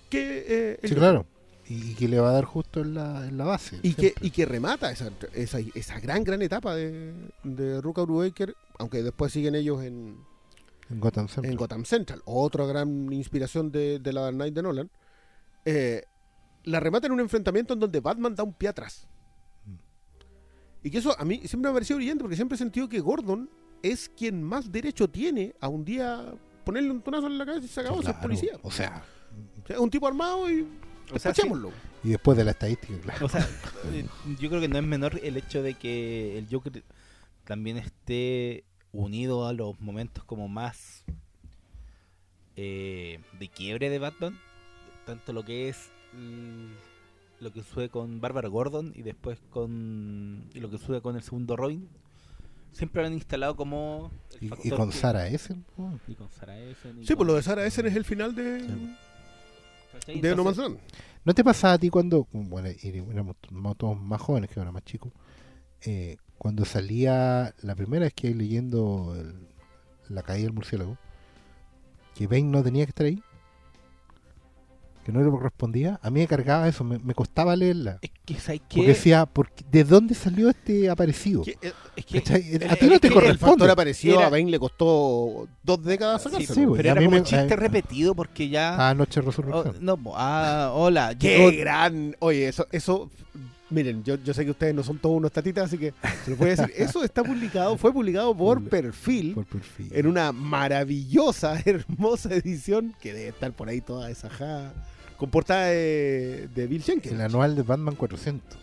que eh, el Sí, claro. Y, y que le va a dar justo en la, en la base. Y que, y que remata esa, esa, esa gran, gran etapa de, de Ruka Brubaker, aunque después siguen ellos en, en Gotham Central. en Gotham Central. Otra gran inspiración de, de la Dark Knight de Nolan. Eh, la remata en un enfrentamiento en donde Batman da un pie atrás. Y que eso a mí siempre me ha parecido brillante porque siempre he sentido que Gordon es quien más derecho tiene a un día ponerle un tonazo en la cabeza y se acabó, si es Claro. policía. O sea, O sea, un tipo armado y O sea, y después de la estadística, claro. O sea, [LAUGHS] eh, yo creo que no es menor el hecho de que el Joker también esté unido a los momentos como más eh, de quiebre de Batman. Tanto lo que es mm, lo que sucede con Bárbara Gordon y después con y lo que sucede con el segundo Robin. Siempre lo han instalado como... el Y, con que- Sara Essen. Y con Sarah Essen. y Sí, pues lo con- de Sarah Essen es el final de, Sí. ¿Cachai? de Entonces. ¿No te pasaba a ti cuando, bueno, y éramos todos más jóvenes que ahora más chicos, eh, cuando salía la primera vez que iba leyendo el- La caída del murciélago, que Bane no tenía que estar ahí? Que no le correspondía. A mí me cargaba eso, me, me costaba leerla. Es que, ¿sabes Porque qué? decía, ¿por qué- ¿de dónde salió este aparecido? Que, eh, Es que a ti no te que El factor corresponde. Era- a Bane le costó dos décadas Sí, sacárselo. sí, güey. pero era como me- un chiste repetido porque ya... Ah, Noche de Oh, Resurrección. no, ah, hola. ¡Qué gran! Oye, eso, eso, miren, yo, yo sé que ustedes no son todos unos tatitas, así que se lo voy a decir. [LAUGHS] Eso está publicado, fue publicado por perfil Por perfil. en una maravillosa, [LAUGHS] hermosa edición que debe estar por ahí toda esa ja, con portada de, de Bill Jenkins. El anual de Batman 400.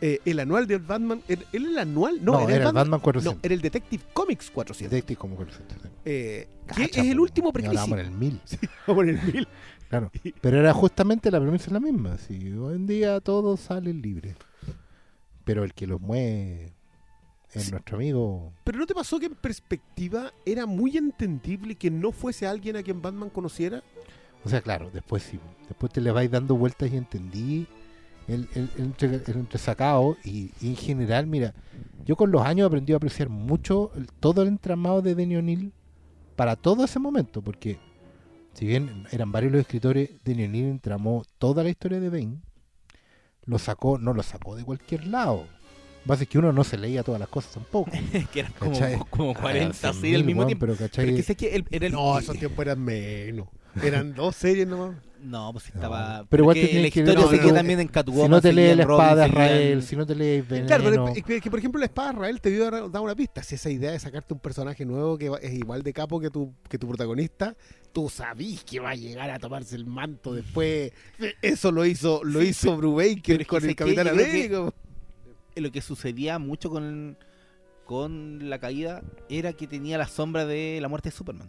Eh, el anual del Batman, ¿era el anual? No, No, era, era el Batman, Batman 400. no, era el Detective Comics 400. Detective como 400. sí. Eh, que es el po, último ahora Vamos precrisis. en el 1000. Vamos en el mil. [LAUGHS] [LAUGHS] Claro. Pero era justamente la premisa la misma. Si hoy en día todos salen libres. Pero el que los mueve es Sí. nuestro amigo. Pero ¿no te pasó que en perspectiva era muy entendible que no fuese alguien a quien Batman conociera? O sea, claro, después sí. Después te le vais dando vueltas y entendí el, el, el, entre- el entresacado. Y, y en general, mira, yo con los años he aprendido a apreciar mucho todo el entramado de Denny O'Neill para todo ese momento. Porque si bien eran varios los escritores, Denny O'Neill entramó toda la historia de Bane. Lo sacó, no lo sacó de cualquier lado. Básicamente que uno no se leía todas las cosas tampoco. [LAUGHS] que eran como, como 40 Ah, al 100.000, mismo tiempo. Pero, ¿cachai? Pero es que sé que el- era el... No, esos tiempos eran menos. Eran dos series nomás. No, pues No, estaba... pero igual te tienes la que- historia no, seguía no, también en Catwoman. si no te lees la Robin, espada en- Israel, si no te lees Veneno, Claro, pero es que, que, por ejemplo la espada de Israel te dio dar una pista. Si esa idea de sacarte un personaje nuevo que es igual de capo que tu, que tu protagonista, tú sabís que va a llegar a tomarse el manto después. Eso lo hizo, lo Sí, hizo Brubaker es que con el que Capitán que- América. lo que sucedía mucho con, con la caída era que tenía la sombra de la muerte de Superman.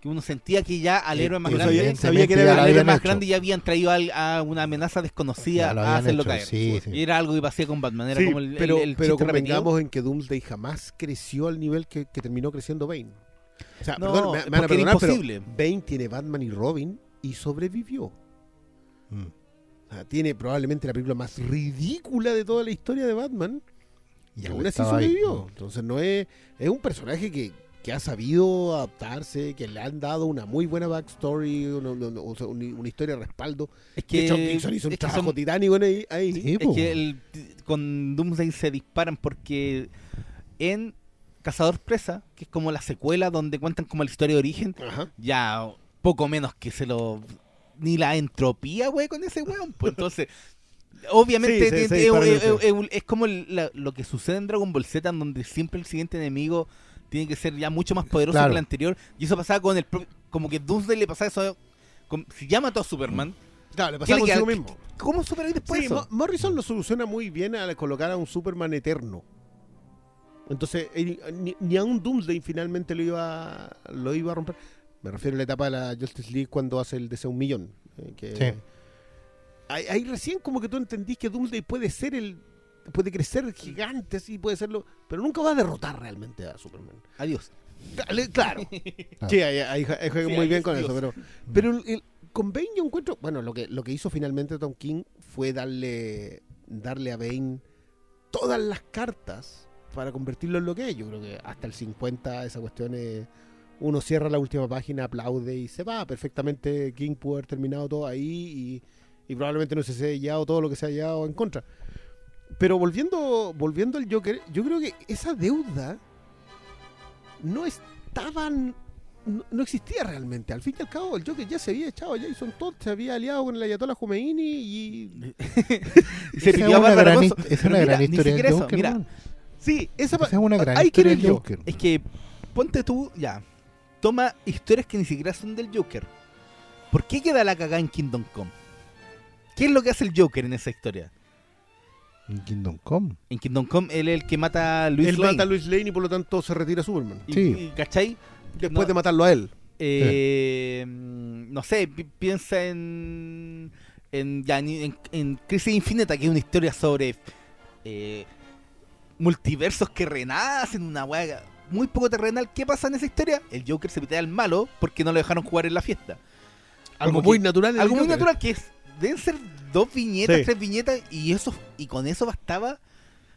Que uno sentía que ya al Eh, héroe más grande, sabía- que era al la héroe más hecho. grande ya habían traído al- a una amenaza desconocida a hacerlo hecho, caer. sí, sí. Y era algo que pasía con Batman, era Sí, como el, pero, el, el pero convengamos en que Doomsday jamás creció al nivel que, que terminó creciendo Bane. O sea, No, perdón, me, me van a perdonar, pero imposible. Bane tiene Batman y Robin y sobrevivió. Mm. O sea, tiene probablemente la película más ridícula de toda la historia de Batman y aún así ahí. sobrevivió. Entonces no es, es un personaje que, que ha sabido adaptarse, que le han dado una muy buena backstory, una, una- historia de respaldo. Es Que que, John Dixon hizo un trabajo son- titánico ahí. ahí. Sí, es que el- con Doomsday se disparan porque en Cazador Presa, que es como la secuela donde cuentan como la historia de origen, Ajá. ya poco menos que se lo ni la entropía, güey, con ese weón. Pues entonces, [LAUGHS] obviamente Sí, se- tiene- se es, dispara es- el- es- es como la- lo que sucede en Dragon Ball Z, en donde siempre el siguiente enemigo tiene que ser ya mucho más poderoso Claro. que el anterior. Y eso pasaba con el como que Doomsday le pasaba eso con- si ya mató a Superman, Claro, le ¿qué pasaba le consigo queda? mismo. ¿cómo superar después Sí, eso? Morrison lo soluciona muy bien al colocar a un Superman eterno. Entonces, él- ni, ni a un Doomsday finalmente lo iba, lo iba a romper. Me refiero a la etapa de la Justice League cuando hace el deseo un millón. eh, que- Sí. ahí, ahí recién como que tú entendís que Doomsday puede ser el... Puede crecer gigante, sí, puede serlo, pero nunca va a derrotar realmente a Superman. Adiós. Dale, Claro. [LAUGHS] Sí, ahí, ahí- ahí juega Sí, muy ahí bien es con Dios. eso, pero, pero el- el- con Bane yo encuentro, bueno, lo que, lo que hizo finalmente Tom King fue darle, darle a Bane todas las cartas para convertirlo en lo que es. Yo creo que hasta el 50 esa cuestión es, uno cierra la última página, aplaude y se va. Perfectamente King pudo haber terminado todo ahí y, y probablemente no se haya hallado todo lo que se haya hallado en contra. Pero volviendo, volviendo al Joker, yo creo que esa deuda no estaban. No, no existía realmente. Al fin y al cabo, el Joker ya se había echado a Jason Todd, se había aliado con el Ayatollah Khomeini y. [LAUGHS] Y Esa se es una gran, es una mira, historia del Joker. mira. Sí, esa, Esa es una gran ahí historia del yo. Joker. Es que, ponte tú, ya, toma historias que ni siquiera son del Joker. ¿Por qué queda la cagada en Kingdom Come? ¿Qué es lo que hace el Joker en esa historia? En Kingdom Come. En Kingdom Come él es el que mata a Luis Él Lane. mata a Luis Lane y por lo tanto se retira Superman. Y- Sí. y, ¿Cachai? Después No. de matarlo a él. Eh, No sé, pi- piensa en, en, ya, en, en- en Crisis Infinita, que es una historia sobre eh, multiversos que renacen, una weá muy poco terrenal. ¿Qué pasa en esa historia? El Joker se pitea al malo porque no lo dejaron jugar en la fiesta. Algo Como muy que- natural. Algo muy natural que es, deben ser dos viñetas, Sí. tres viñetas y eso y con eso bastaba.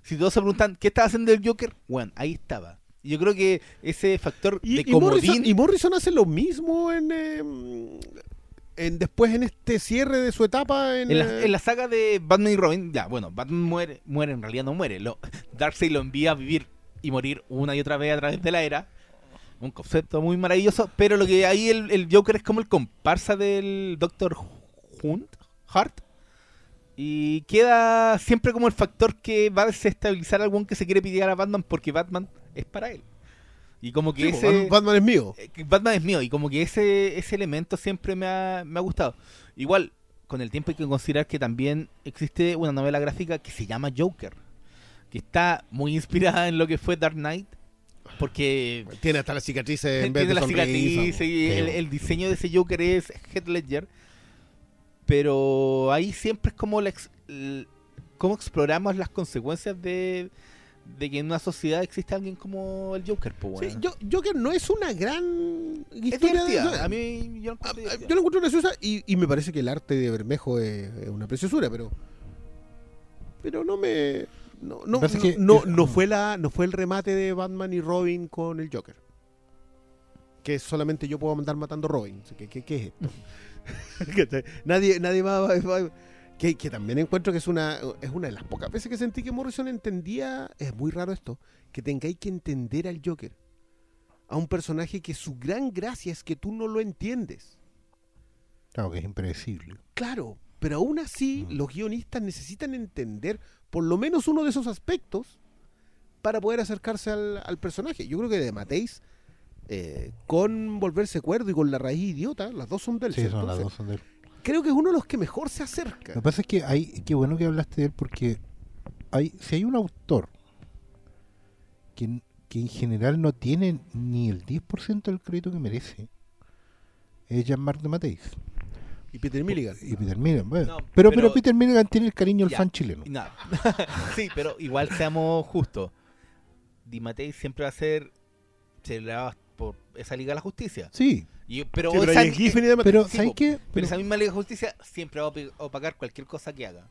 Si todos se preguntan qué estaba haciendo el Joker, bueno, ahí estaba. Yo creo que ese factor Y, de y Morrison, comodín y Morrison hace lo mismo en, eh, en después en este cierre de su etapa en, En la, eh, en la saga de Batman y Robin, ya, bueno, Batman muere, muere, en realidad no muere. Lo, Darkseid lo envía a vivir y morir una y otra vez a través de la era. Un concepto muy maravilloso, pero lo que ahí el, el Joker es como el comparsa del Doctor Hunt, Hart. Y queda siempre como el factor que va a desestabilizar a algún que se quiere pelear a Batman porque Batman es para él. Y como que sí, ese... Batman- es mío. Eh, Batman es mío y como que ese, ese elemento siempre me ha, me ha gustado. Igual, con el tiempo hay que considerar que también existe una novela gráfica que se llama Joker, que está muy inspirada en lo que fue Dark Knight, porque Tiene hasta las cicatrices en [LAUGHS] vez tiene de la sonrisa, cicatriz y el, el diseño de ese Joker es Heath Ledger, pero ahí siempre es como la ex- el- cómo exploramos las consecuencias de, de que en una sociedad existe alguien como el Joker. po, Sí, weón. yo, Joker no es una gran es historia de-. A mí yo lo A- encuentro a- yo lo encuentro graciosa y, y me parece que el arte de Bermejo es, es una preciosura, pero pero no me no no, Me que- no, no fue la no fue el remate de Batman y Robin con el Joker. Que solamente yo puedo andar matando a Robin. ¿Qué, qué- qué es esto? [LAUGHS] Nadie nadie va, va- va- que, que también encuentro que es una es una de las pocas veces que sentí que Morrison entendía, es muy raro esto, que tengáis que entender al Joker. A un personaje que su gran gracia es que tú no lo entiendes. Claro que es impredecible. Claro, pero aún así Mm. los guionistas necesitan entender por lo menos uno de esos aspectos para poder acercarse al, al personaje. Yo creo que de Mateis, eh, con Volverse Cuerdo y con La Raíz Idiota, las dos son del Sí, son las dos son de él. Creo que es uno de los que mejor se acerca. Lo que pasa es que hay, qué bueno que hablaste de él porque hay, si hay un autor que, que en general no tiene ni el 10% del crédito que merece, es Jean-Marc de Mateis. Y Peter Milligan. Y Peter Milligan. bueno. No, pero, pero- pero Peter Milligan tiene el cariño del fan chileno. No. [LAUGHS] sí, pero igual seamos justos. Di Matei siempre va a ser celebrado esa Liga de la Justicia. Sí, Y- pero Sí, pero esa, ahí es Giffen y pero sí, ¿sabes po. qué? pero esa misma Liga de Justicia siempre va a opacar cualquier cosa que haga.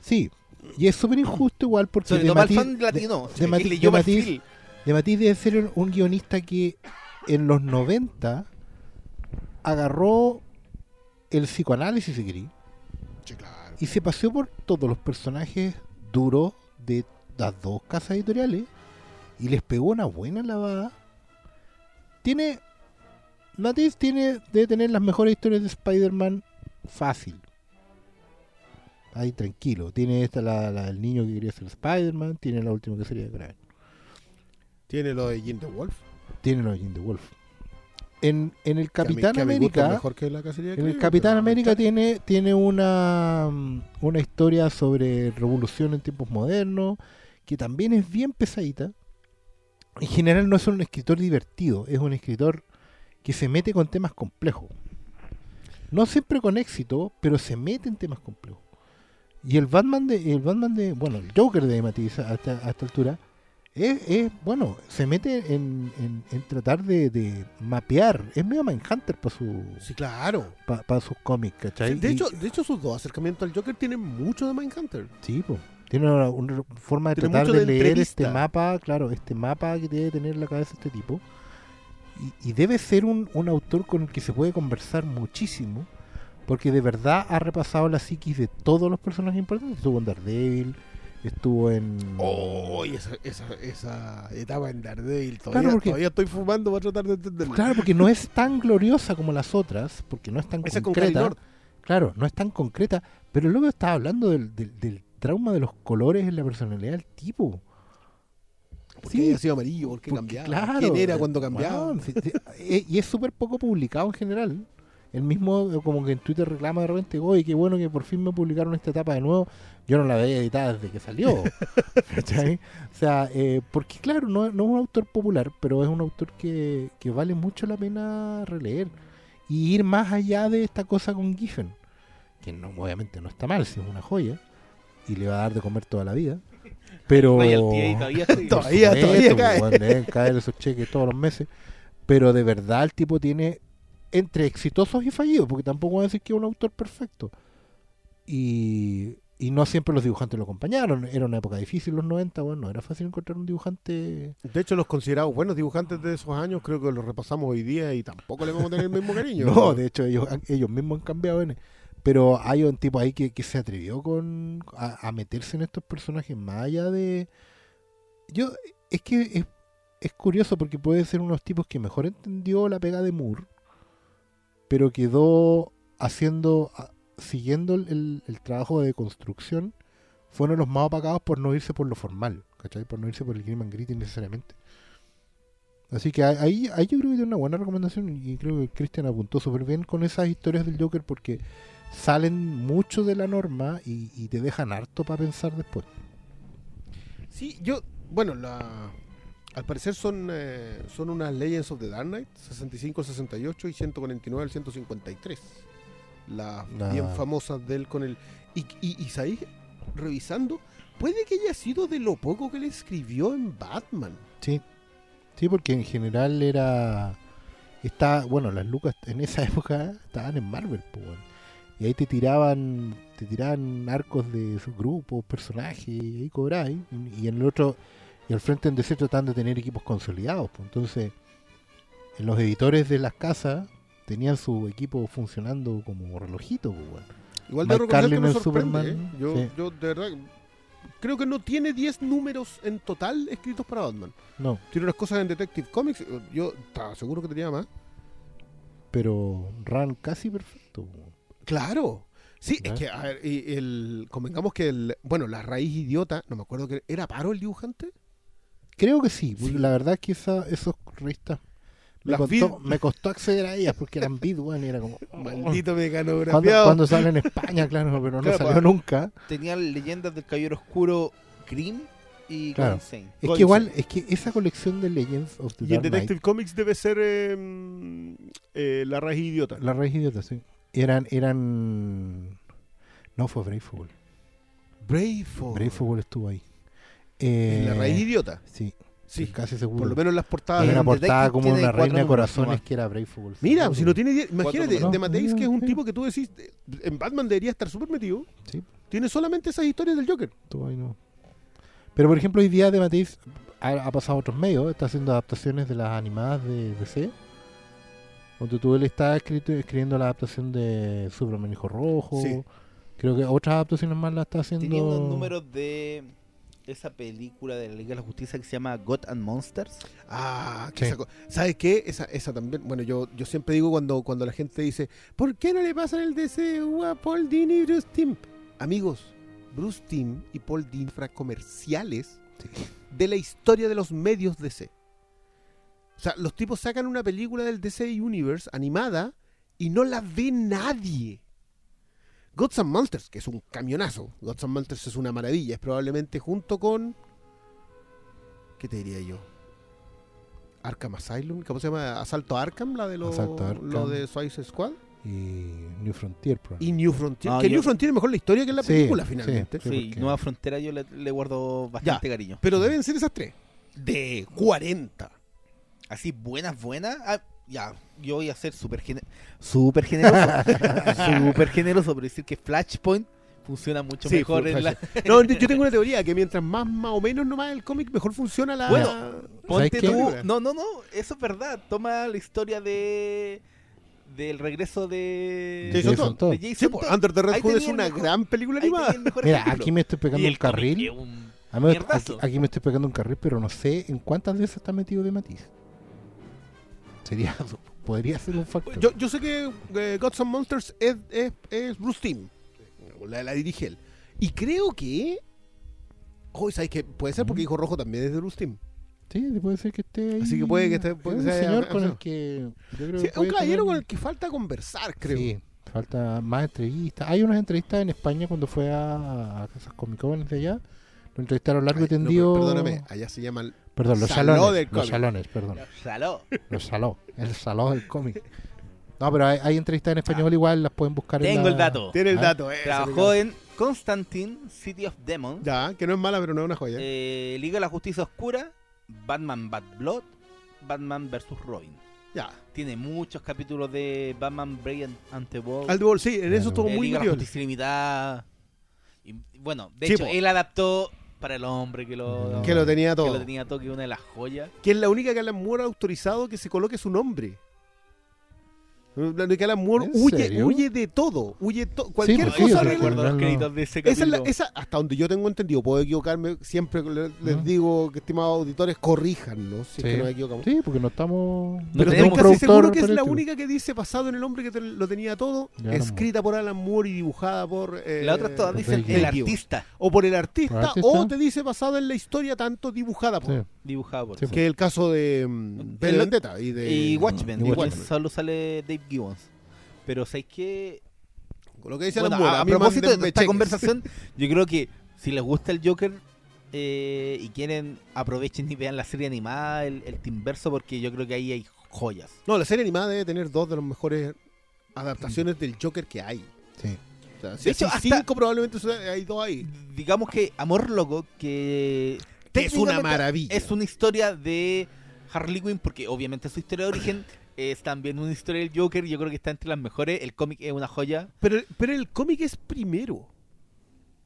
Sí, y es súper injusto igual porque Sobre de todo para el Matiz- fan latino. de, Matiz- de Matiz- de Matiz debe ser un- un guionista que en los 90 agarró el psicoanálisis, si querí, Sí, claro. y se paseó por todos los personajes duros de las dos casas editoriales y les pegó una buena lavada. Tiene. Matiz tiene debe tener las mejores historias de Spider-Man fácil. Ahí tranquilo. Tiene esta la, la del niño que quería ser Spider-Man. Tiene la última que sería Kraven. Tiene lo de Jim the Wolf. Tiene lo de Jim the Wolf. En, en el que a mí- Capitán que América. mejor que la cacería de En el Capitán América tiene, tiene una, una historia sobre revolución en tiempos modernos, que también es bien pesadita. En general no es un escritor divertido, es un escritor que se mete con temas complejos. No siempre con éxito, pero se mete en temas complejos. Y el Batman de, el Batman de, bueno, el Joker de Matisse a esta, a esta altura, es, es, bueno, se mete en, en- en tratar de, de mapear, es medio Mindhunter para su, Sí, claro. para sus cómics, ¿cachai? Sí, de, Y- hecho, de hecho, sus dos acercamientos al Joker tienen mucho de Mindhunter. sí, po. Tiene una, una forma de Tiene tratar de, de leer este mapa, claro, este mapa que debe tener en la cabeza este tipo. Y, y debe ser un, un autor con el que se puede conversar muchísimo, porque de verdad ha repasado la psiquis de todos los personajes importantes. Estuvo en Daredevil, estuvo en... Oh, esa, esa, esa etapa en Daredevil. Todavía, Claro, porque- todavía estoy fumando para tratar de entenderlo. Claro, porque no es tan gloriosa como las otras, porque no es tan Esa con concreta. Claro, no es tan concreta, pero luego estaba hablando del, del- del trauma de los colores en la personalidad del tipo. ¿Por Sí, qué había sido amarillo? ¿Por qué Porque, cambiaba? claro, ¿Quién era cuando cambiaba? [LAUGHS] sí, sí, eh, y es súper poco publicado en general. El mismo, eh, como que en Twitter reclama de repente, oye, qué bueno que por fin me publicaron esta etapa de nuevo. Yo no la veía editada desde que salió. [LAUGHS] ¿cachai? O sea, eh, porque claro, no, no es un autor popular, pero es un autor que, que vale mucho la pena releer. Y ir más allá de esta cosa con Giffen, que no, obviamente no está mal, si es una joya, y le va a dar de comer toda la vida. Pero... [LAUGHS] [LAUGHS] Todavía. Todavía, todavía cae. pues, weón, deben caer esos cheques todos los meses. Pero de verdad el tipo tiene entre exitosos y fallidos, porque tampoco voy a decir que es un autor perfecto. Y, y no siempre los dibujantes lo acompañaron. Era una época difícil, los 90, bueno, no era fácil encontrar un dibujante. De hecho, los considerados buenos dibujantes de esos años, creo que los repasamos hoy día y tampoco le vamos a tener el mismo [LAUGHS] cariño. No, de hecho ellos, ellos mismos han cambiado. ¿eh? Pero hay un tipo ahí que, que se atrevió con a, meterse en estos personajes más allá de... Yo, es que es, es curioso porque puede ser unos tipos que mejor entendió la pega de Moore, pero quedó haciendo, siguiendo el, el- trabajo de construcción, fueron los más apagados por no irse por lo formal, ¿cachai? Por no irse por el Grim and Gritty necesariamente. Así que ahí, ahí yo creo que tiene una buena recomendación y creo que Christian apuntó súper bien con esas historias del Joker porque salen mucho de la norma y, y te dejan harto para pensar después. Sí, yo, bueno, la, al parecer son, eh, son unas Legends of the Dark Knight, 65 al 68 y 149 al 153. Las La- bien famosas de él con el... Y, y, y ¿sabéis? Revisando, puede que haya sido de lo poco que le escribió en Batman. Sí, sí, porque en general era. Está, bueno, las lucas en esa [LAUGHS] época estaban en Marvel, weón. Y ahí te tiraban, te tiraban arcos de sus grupos, personajes, y ahí cobráis, y, y en el otro, y al frente en DC tratan de tener equipos consolidados, pues entonces, en los editores de las casas tenían su equipo funcionando como relojito, pues, weón. Igual de reconocer que Carlin me. Superman, ¿eh? Yo, sí. yo de verdad creo que no tiene 10 números en total escritos para Batman. No, Tiene unas cosas en Detective Comics. Yo estaba seguro que tenía más. pero Ran casi perfecto. Claro. Sí, es que, a ver, y el, convengamos que el, bueno, la raíz idiota, no me acuerdo que era Paro el dibujante. Creo que sí, porque Sí. la verdad es que esa, esos revistas me Las costó, me costó acceder a ellas porque eran vid, weón, y era como... [LAUGHS] Maldito Cuando, mecanografiado. cuando salen en España, claro, pero no Claro, salió nunca. Tenían leyendas del Caballero Oscuro Grimm y Claro. Insane. Es Go que igual, es que esa colección de Legends of the Y en Dark Detective Knight, Comics debe ser eh, mm, eh, La Raíz Idiota. la raíz idiota, sí. Eran, eran... No, fue Bravefogle. Bravefogle. Bravefogle estuvo ahí. En La Eh, Raíz Idiota. Sí, Sí, casi seguro. por lo menos en las portadas. En una portada como una reina de corazones que era Bravefogle. Mira, si no tiene... Imagínate, de Mateis, que es un tipo que tú decís... eh, En Batman debería estar súper metido. Sí, Tiene solamente esas historias del Joker. estuvo ahí, no. Pero por ejemplo, hoy día de ha, ha pasado a otros medios, está haciendo adaptaciones de las animadas de DC. Donde tú él está escrito, escribiendo la adaptación de Superman Hijo Rojo. Sí. Creo que otras adaptaciones más las está haciendo. Tenía unos números de esa película de la Liga de la Justicia que se llama God and Monsters. Ah, que Sí. esa co- ¿sabes qué? Esa, esa también, bueno, yo, yo siempre digo cuando, cuando la gente dice, ¿por qué no le pasan el DCU a Paul Dini y Bruce Timm? Amigos, Bruce Timm y Paul Dini fueron comerciales de la historia de los medios DC. O sea, los tipos sacan una película del DC Universe animada y no la ve nadie. Gods and Monsters, que es un camionazo. Gods and Monsters es una maravilla. Es probablemente junto con. ¿Qué te diría yo? Arkham Asylum, ¿cómo se llama? Asalto a Arkham, la de los Asalto a Arkham. lo de Suicide Squad. Y New Frontier, probablemente. Y New Frontier. Ah, que yo- New Frontier es mejor la historia que la Sí, película, sí. finalmente. Sí, Sí, porque- Nueva Frontera yo le, le guardo bastante cariño. Pero deben ser esas tres. De 40. Así, buenas, buenas. Ah, ya, yo voy a ser súper gene- súper generoso. [LAUGHS] súper generoso, pero decir que Flashpoint funciona mucho Sí, mejor en la... No, yo tengo una teoría que mientras más más o menos nomás el cómic, mejor funciona la. Bueno, ¿Sabes Ponte tú... No, no, no, eso es verdad. Toma la historia de... del regreso de... Jason Jason Todd. De Jason Sí, Todd. Under the Red Hood es una mejor- gran película animada. Mira, aquí me estoy pegando el carril. un mí- aquí, aquí me estoy pegando un carril, pero no sé en cuántas de esas está metido de Matisse. Sería, [LAUGHS] podría ser un factor. Yo, yo sé que eh, Gods and Monsters es, es, es Bruce Timm. La, la dirige él. Y creo que. Oh, ¿sabes qué? Puede ser porque Hijo Rojo también es de Bruce Timm. Sí, puede ser que esté ahí. Así que puede que esté- puede Es un sea- señor con el que. Yo creo Sí, que es un caballero tener- con el que falta conversar, creo. Sí, falta más entrevistas. Hay unas entrevistas en España cuando fue a, a esas comicones de allá. Lo entrevistaron largo Ay, y tendido. no, perdóname, allá se llama. Perdón, los Salón salones. del Los salones, perdón. Saló. Los salón. El salón del cómic. No, pero hay, hay entrevistas en español igual, las pueden buscar en Tengo la- el dato. Tiene el Ah, dato, eh. Trabajó en Constantine, City of Demons, Ya, que no es mala, pero no es una joya. eh, Liga de la Justicia Oscura, Batman Bad Blood, Batman vs. Robin. ya. Tiene muchos capítulos de Batman and the World, Al Duel, sí, en eso estuvo eh, muy Liga de la. Justicia. Y, bueno, de Sí, hecho, po. él adaptó para el hombre que lo, Que lo tenía que todo. lo tenía todo, que una de las joyas. Que es la única que Alan Moore ha autorizado que se coloque su nombre. La única que Alan Moore ¿En huye, huye de todo. Huye to- cualquier pues sí, cosa. no recuerdo los no. créditos de ese Esa es la- capítulo. esa, hasta donde yo tengo entendido, puedo equivocarme, siempre le- les digo que estimados auditores, corríjannos si es Sí. que nos equivocamos. Sí, porque no estamos. No Pero tenemos estoy casi seguro que es la única que dice basado en el hombre que te- lo tenía todo, escrita por Alan Moore y dibujada por... eh, Las otras todas Pues dicen el Gibbons. artista O por el artista, ¿Por el o te dice basado en la historia tanto dibujada por... Sí. dibujado por Sí, Que es el caso de mm, El- Vendetta y de... y Watchmen, y igual Watchmen. solo sale Dave Gibbons. Pero ¿sabéis Con lo que dice Bueno, a, propósito de esta conversación, [LAUGHS] yo creo que si les gusta el Joker eh, y quieren, aprovechen y vean la serie animada, el, el Teamverso, porque yo creo que ahí hay joyas. No, la serie animada debe tener dos de las mejores adaptaciones del Joker que hay. Sí. O sea, si De hecho, hasta- cinco probablemente hay dos ahí. Digamos que Amor Loco, que es una maravilla. Es una historia de Harley Quinn, porque obviamente su historia de origen es también una historia del Joker, y yo creo que está entre las mejores. El cómic es una joya. Pero, pero el cómic es primero.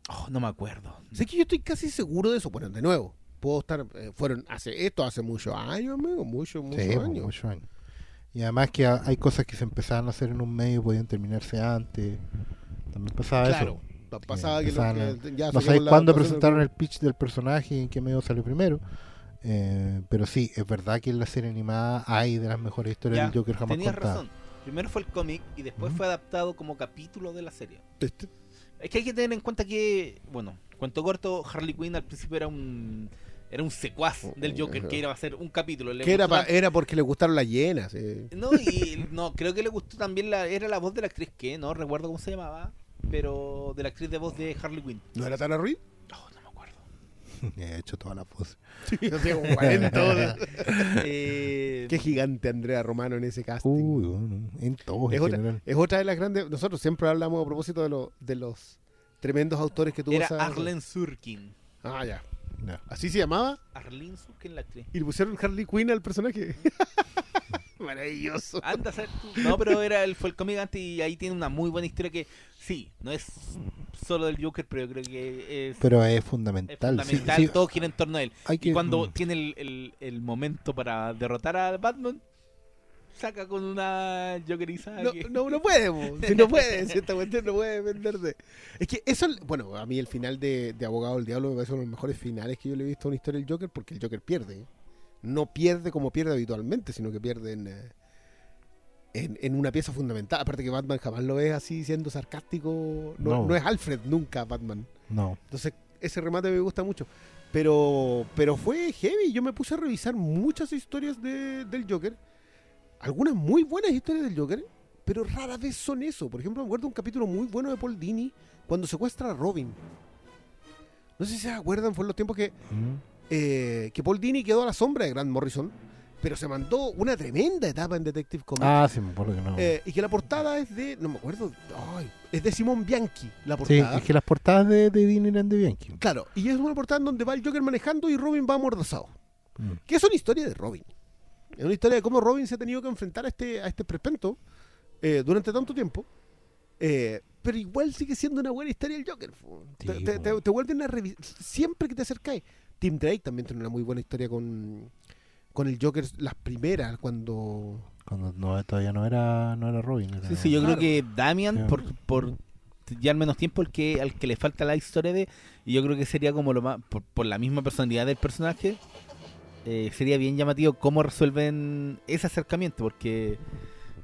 Oh, no me acuerdo. Sé que yo estoy casi seguro de eso. Bueno, de nuevo, puedo estar. eh, fueron hace esto hace muchos años, amigo. Muchos, muchos Sí, años. muchos años. Y además que ha- hay cosas que se empezaban a hacer en un medio y podían terminarse antes. También pasaba Claro. eso. Pasaba que, empezaban los que ya No sabéis cuándo presentaron el pitch del personaje y en qué medio salió primero. Eh, pero sí, es verdad que en la serie animada hay de las mejores historias Ya, del Joker jamás Tenías razón. Primero fue el cómic y después fue adaptado como capítulo de la serie. Este- Es que hay que tener en cuenta que, bueno, cuento corto, Harley Quinn al principio era un era un secuaz del Joker que iba a ser un capítulo. Le que era, pa- era porque le gustaron las llenas. eh. tan- No, y no, creo que le gustó también la era la voz de la actriz que no recuerdo cómo se llamaba, pero de la actriz de voz de Harley Quinn. ¿No era Tara Reid? Oh, no me acuerdo. [LAUGHS] He hecho todas las voces. Sí, [LAUGHS] como 40 horas. [LAUGHS] Eh, Qué gigante Andrea Romano en ese casting. Uy, bueno, en todo es, en otra, general. es otra de las grandes. Nosotros siempre hablamos a propósito de, lo- de los tremendos autores que tuvo era esa- Arlen Surkin. Ah, ya. Así se llamaba. Arlen Surkin la actriz. Y le pusieron Harley Quinn al personaje. [LAUGHS] Maravilloso. Anda a ser tú. No, pero era el, fue el cómic antes y ahí tiene una muy buena historia que sí, no es solo del Joker, pero yo creo que es, Pero es es fundamental. sí, sí, Todo gira en torno a él. hay que- Y cuando mm. tiene el, el- el momento para derrotar a Batman, saca con una Jokerizada No, que- no, no puede, si no puede, si esta cuestión no puede depender de. Es que eso, bueno, a mí el final de, de Abogado del Diablo me parece uno de los mejores finales que yo le he visto a una historia del Joker, porque el Joker pierde. No pierde como pierde habitualmente, sino que pierde en, eh, en, en una pieza fundamental. Aparte que Batman jamás lo ve así siendo sarcástico. No, No. no es Alfred nunca, Batman. No. Entonces, ese remate me gusta mucho. Pero, pero fue heavy. Yo me puse a revisar muchas historias de- del Joker. Algunas muy buenas historias del Joker, pero rara vez son eso. Por ejemplo, me acuerdo un capítulo muy bueno de Paul Dini cuando secuestra a Robin. No sé si se acuerdan, fue en los tiempos que, Mm. Eh, que Paul Dini quedó a la sombra de Grant Morrison, pero se mandó una tremenda etapa en Detective Comics. Ah, sí, me acuerdo que no. Eh, y que la portada es de, no me acuerdo, ay, es de Simón Bianchi, la sí, portada. es que las portadas de, de Dean eran de Bianchi. Claro, y es una portada en donde va el Joker manejando y Robin va amordazado. Mm. Que es una historia de Robin. Es una historia de cómo Robin se ha tenido que enfrentar a este, a este prespento eh, durante tanto tiempo. Eh, pero igual sigue siendo una buena historia el Joker. Sí, te, te, te- te vuelven a revi- Siempre que te acercáis. Tim Drake también tiene una muy buena historia con, con el Joker, las primeras, cuando. Cuando no, todavía no era, no era Robin. era- Sí, sí, yo Claro. creo que Damian, Sí. por, por ya al menos tiempo, el que al que le falta la historia de. Y yo creo que sería como lo más. Por, por la misma personalidad del personaje, eh, sería bien llamativo cómo resuelven ese acercamiento, porque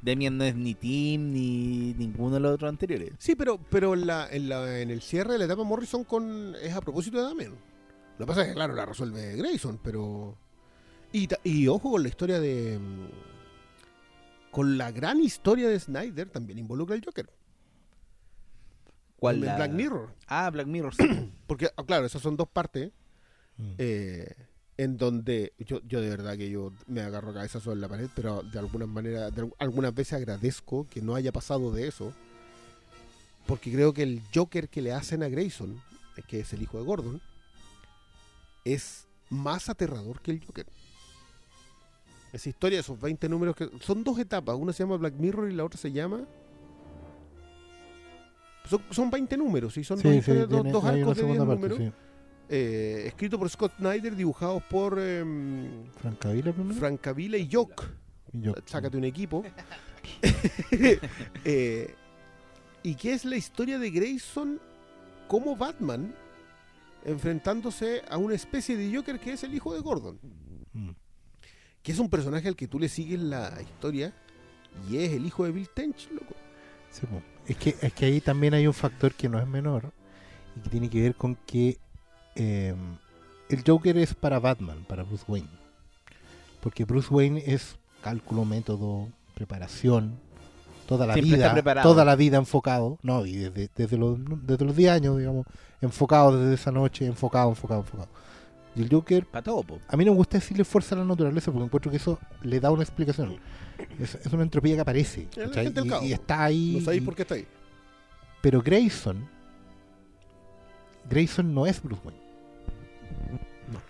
Damian no es ni Tim ni ninguno de los otros anteriores. Sí, pero, pero en, la, en, la- en el cierre de la etapa Morrison con es a propósito de Damian. Lo que pasa es que, claro, la resuelve Grayson, pero. Y, ojo con la historia de. mm, Con la gran historia de Snyder también involucra al Joker. ¿Cuál? La- Black Mirror. Ah, Black Mirror. sí. [CLEARS THROAT] Porque, ah, claro, esas son dos partes Mm. eh, en donde yo, yo de verdad que yo me agarro cabezazo en la pared, pero de alguna manera, de al- algunas veces agradezco que no haya pasado de eso, porque creo que el Joker que le hacen a Grayson, que es el hijo de Gordon, es más aterrador que el Joker. Esa historia, esos 20 números que son dos etapas, una se llama Black Mirror y la otra se llama son, son 20 números y son Sí, dos, sí, dos- tiene- dos arcos de 10 segunda parte, números sí. eh, escrito por Scott Snyder, dibujados por em, Frank Cavilla primero. Frank Cavilla y Jock. Sácate un equipo. [LAUGHS] [LAUGHS] Eh, y que es la historia de Grayson como Batman enfrentándose a una especie de Joker que es el hijo de Gordon. Mm. Que es un personaje al que tú le sigues la historia y es el hijo de Bill Tench, loco. Sí, es, que, es que ahí también hay un factor que no es menor y que tiene que ver con que eh, el Joker es para Batman, para Bruce Wayne. Porque Bruce Wayne es cálculo, método, preparación, toda la Siempre vida, toda la vida enfocado, no, y desde, desde, los, desde los 10 años, digamos, enfocado desde esa noche, enfocado, enfocado, enfocado. Y el Joker Para todo, po. a mí no me gusta decirle fuerza a la naturaleza porque encuentro que eso le da una explicación. Es, es una entropía que aparece. Y, y está ahí. No sabéis por qué está ahí. Pero Grayson. Grayson no es Bruce Wayne.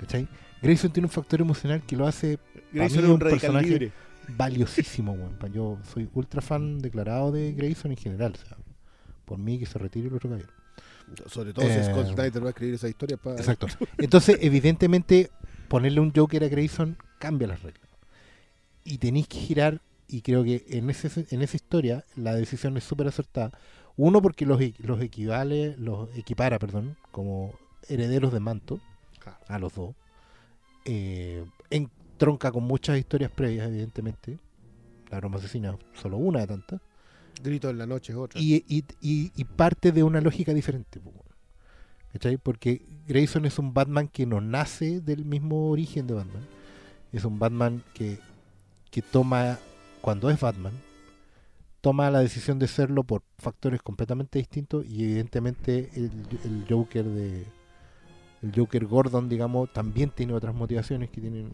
¿cachai? Grayson tiene un factor emocional que lo hace Grayson mí es un un radical personaje- libre. Valiosísimo. weón. Yo soy ultra fan declarado de Grayson en general. o sea, por mí que se retire el otro caballero. Sobre todo si Eh, Scott Snyder va a escribir esa historia para... Exacto. Entonces, evidentemente, ponerle un Joker a Grayson cambia las reglas. Y tenéis que girar, y creo que en, ese, en esa historia la decisión es súper acertada. Uno, porque los, los equivale, los equipara, perdón, como herederos de manto Claro. a los dos. Eh, entronca con muchas historias previas, evidentemente. La broma asesina, solo una de tantas. Grito en la noche es otra. Y, y, y- y parte de una lógica diferente. ¿Cachai? Porque Grayson es un Batman que no nace del mismo origen de Batman. Es un Batman que, que toma, cuando es Batman, toma la decisión de serlo por factores completamente distintos y evidentemente el, el Joker de El Joker Gordon, digamos, también tiene otras motivaciones que tienen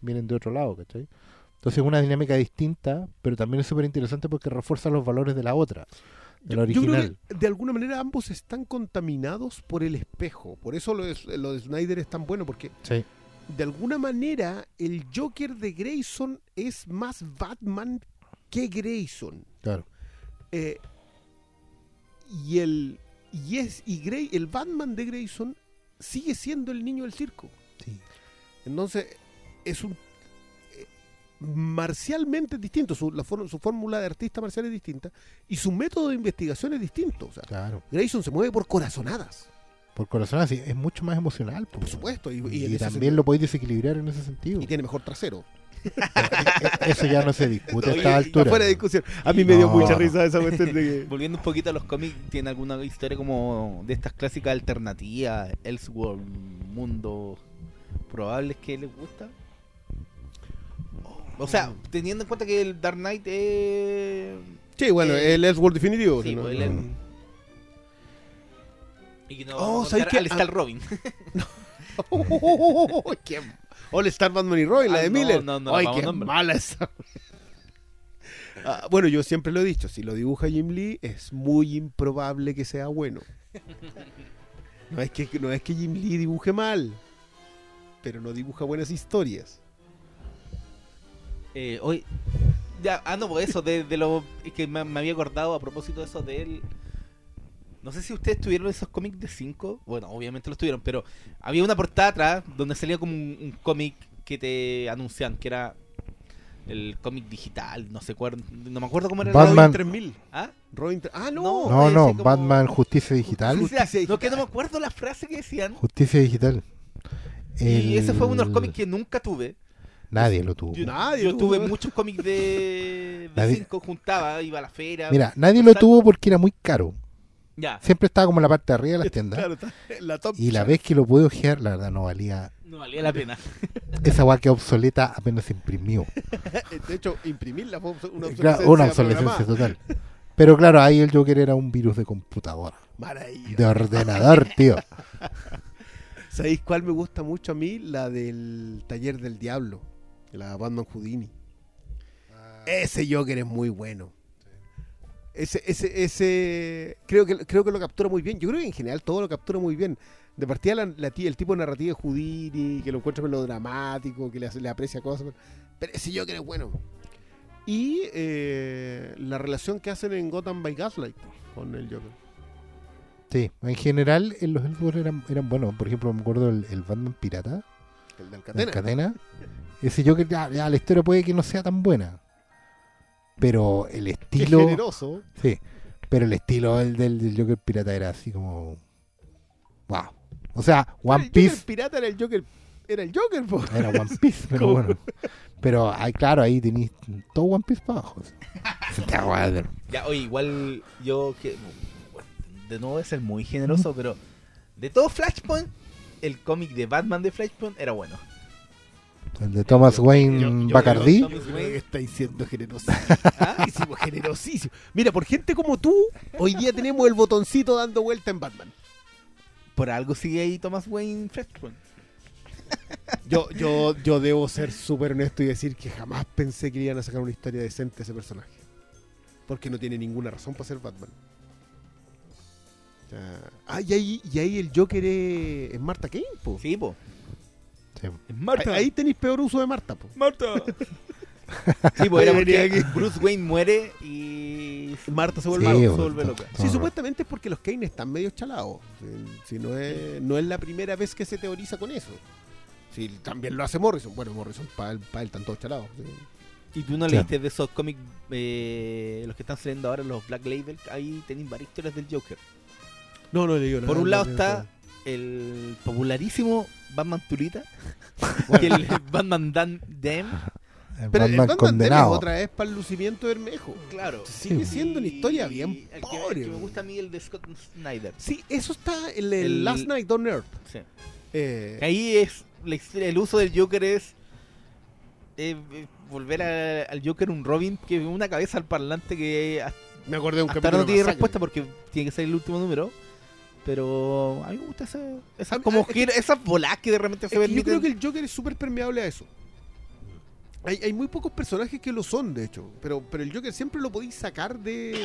vienen de otro lado, ¿cachai? Entonces es una dinámica distinta, pero también es súper interesante porque refuerza los valores de la otra, Yo- yo creo que de alguna manera ambos están contaminados por el espejo. Por eso lo de, lo de Snyder es tan bueno, porque Sí. de alguna manera el Joker de Grayson es más Batman que Grayson. Claro. Eh, y el y es y Gray, el Batman de Grayson sigue siendo el niño del circo. Sí. Entonces es un eh, marcialmente distinto, su, la for- su fórmula de artista marcial es distinta y su método de investigación es distinto. O sea, Claro. Grayson se mueve por corazonadas, Por corazón así, es mucho más emocional. po. por supuesto, y, también sentido- lo podéis desequilibrar en ese sentido. y tiene mejor trasero. [LAUGHS] Eso ya no se discute a esta altura. Fuera de discusión. A mí me dio mucha risa esa cuestión de que [LAUGHS] Volviendo un poquito a los cómics, ¿tiene alguna historia como de estas clásicas alternativas, Elseworld, mundo probables que les gusta? O sea, teniendo en cuenta que el Dark Knight es... Sí, bueno, Eh, el Elseworld definitivo. sí, ¿no? pues, el- Mm. Y que no Oh, vamos a ¿sabes contar qué? al Star Robin. [LAUGHS] qué- All Star Batman y Robin, la Ah, de no, Miller. no, no, Ay, vamos a qué nombrar. mala esa. Ah, bueno, yo siempre lo he dicho, si lo dibuja Jim Lee es muy improbable que sea bueno. No es que, no es que Jim Lee dibuje mal, pero no dibuja buenas historias. Eh, hoy, ya, ah, no, pues eso, de, de lo es que me, me había acordado a propósito de eso de él. No sé si ustedes tuvieron esos cómics de 5. Bueno, obviamente los tuvieron, pero había una portada atrás donde salía como un, un cómic que te anuncian, que era el cómic digital, no sé cuál, no me acuerdo cómo era. el- Batman. Robin 3000. ¿Ah? Robin ah, no. No. No, como- Batman Justicia Digital. Justicia, Justicia no, que no me acuerdo la frase que decían. Justicia Digital. Y ese fue uno de los cómics que nunca tuve. Nadie lo tuvo. Yo, Nadie yo tuve muchos cómics de Nadie- 5, juntaba, iba a la feria. Mira, nadie lo tuvo porque era muy caro. Ya, Siempre estaba como en la parte de arriba de las [LAUGHS] tiendas. Claro, está en la top Y la vez que lo pude ojear, la verdad no valía. no valía la pena. Esa weá que obsoleta apenas se imprimió. [LAUGHS] De hecho, imprimirla fue una Claro, obsolescencia, una obsolescencia total. Pero claro, ahí el Joker era un virus de computadora. Maravilla. De ordenador, tío. [LAUGHS] ¿Sabéis cuál me gusta mucho a mí? La del Taller del Diablo. La Batman Houdini. Ese Joker es muy bueno. Ese, ese, ese, creo que, creo que lo captura muy bien. Yo creo que en general todo lo captura muy bien. De partida la, la tía- el tipo de narrativa de Houdini, que lo encuentra con lo dramático, que le, aprecia cosas. Pero ese Joker es bueno. Y eh, la relación que hacen en Gotham by Gaslight con el Joker. Sí, en general en los Elseworlds eran, eran buenos. Por ejemplo, me acuerdo el, el Batman Pirata, El del [LAUGHS] el Catena. Catena. Ese Joker, ya, ya, la historia puede que no sea tan buena. Pero el Qué estilo. generoso. Sí, pero el estilo del, del, del Joker Pirata era así como. ¡Wow! O sea, One el Piece. Joker pirata era el Joker. Era el Joker, po. Era One Piece, [LAUGHS] pero ¿Cómo? bueno. Pero ahí, claro, ahí tenéis todo One Piece para abajo. [LAUGHS] Ya, oye, igual yo que de nuevo a ser muy generoso, pero de todo Flashpoint, el cómic de Batman de Flashpoint era bueno. El de Thomas Wayne Yo- yo- yo- que estáis siendo generosísimo. ¿Ah? generosísimo. Mira, por gente como tú, hoy día tenemos el botoncito dando vuelta en Batman. Por algo sigue ahí Thomas Wayne Flashpoint. Yo, yo, yo debo ser súper honesto y decir que jamás pensé que iban a sacar una historia decente a ese personaje. Porque no tiene ninguna razón para ser Batman. O sea, ah, y ahí, y ahí el Joker es, es Marta Kane, po. Sí, po. Sí. Ahí, ahí tenéis peor uso de Marta, po. Marta. [LAUGHS] Sí, pues era porque Bruce Wayne muere y Marta se Sí, vuelve se loca. todo Sí, supuestamente es porque los Kane están medio chalados. Si, si no, es, no es la primera vez que se teoriza con eso. Si también lo hace Morrison. Bueno, Morrison, para él, pa' él están todos chalados. sí. ¿Y tú no Sí. leíste de esos cómics, eh, los que están saliendo ahora, los Black Label? Ahí tenéis varias historias del Joker. No, no le digo nada. Por un no, lado no, está el popularísimo Batman Turita, que [LAUGHS] el Batman Dan Dem. El Pero el Batman Batman condenado. Deme otra vez para el lucimiento de Bermejo. Claro. Sigue siendo una historia bien el que, pobre. el que me gusta a mí el de Scott Snyder. Sí, eso está en el, El- Last Night on Earth. Sí. Eh, Ahí es la historia- el uso del Joker es eh, eh, volver a- al Joker un Robin que una cabeza al parlante que hasta me acordé de un hasta no tiene de Masacre. respuesta porque tiene que ser el último número. Pero a mí me gusta ese, esas, A- como a- es que- esas bolas que de repente se ven. yo creo que el Joker es súper permeable a eso. Hay, hay muy pocos personajes que lo son, de hecho. Pero, pero el Joker siempre lo podéis sacar de.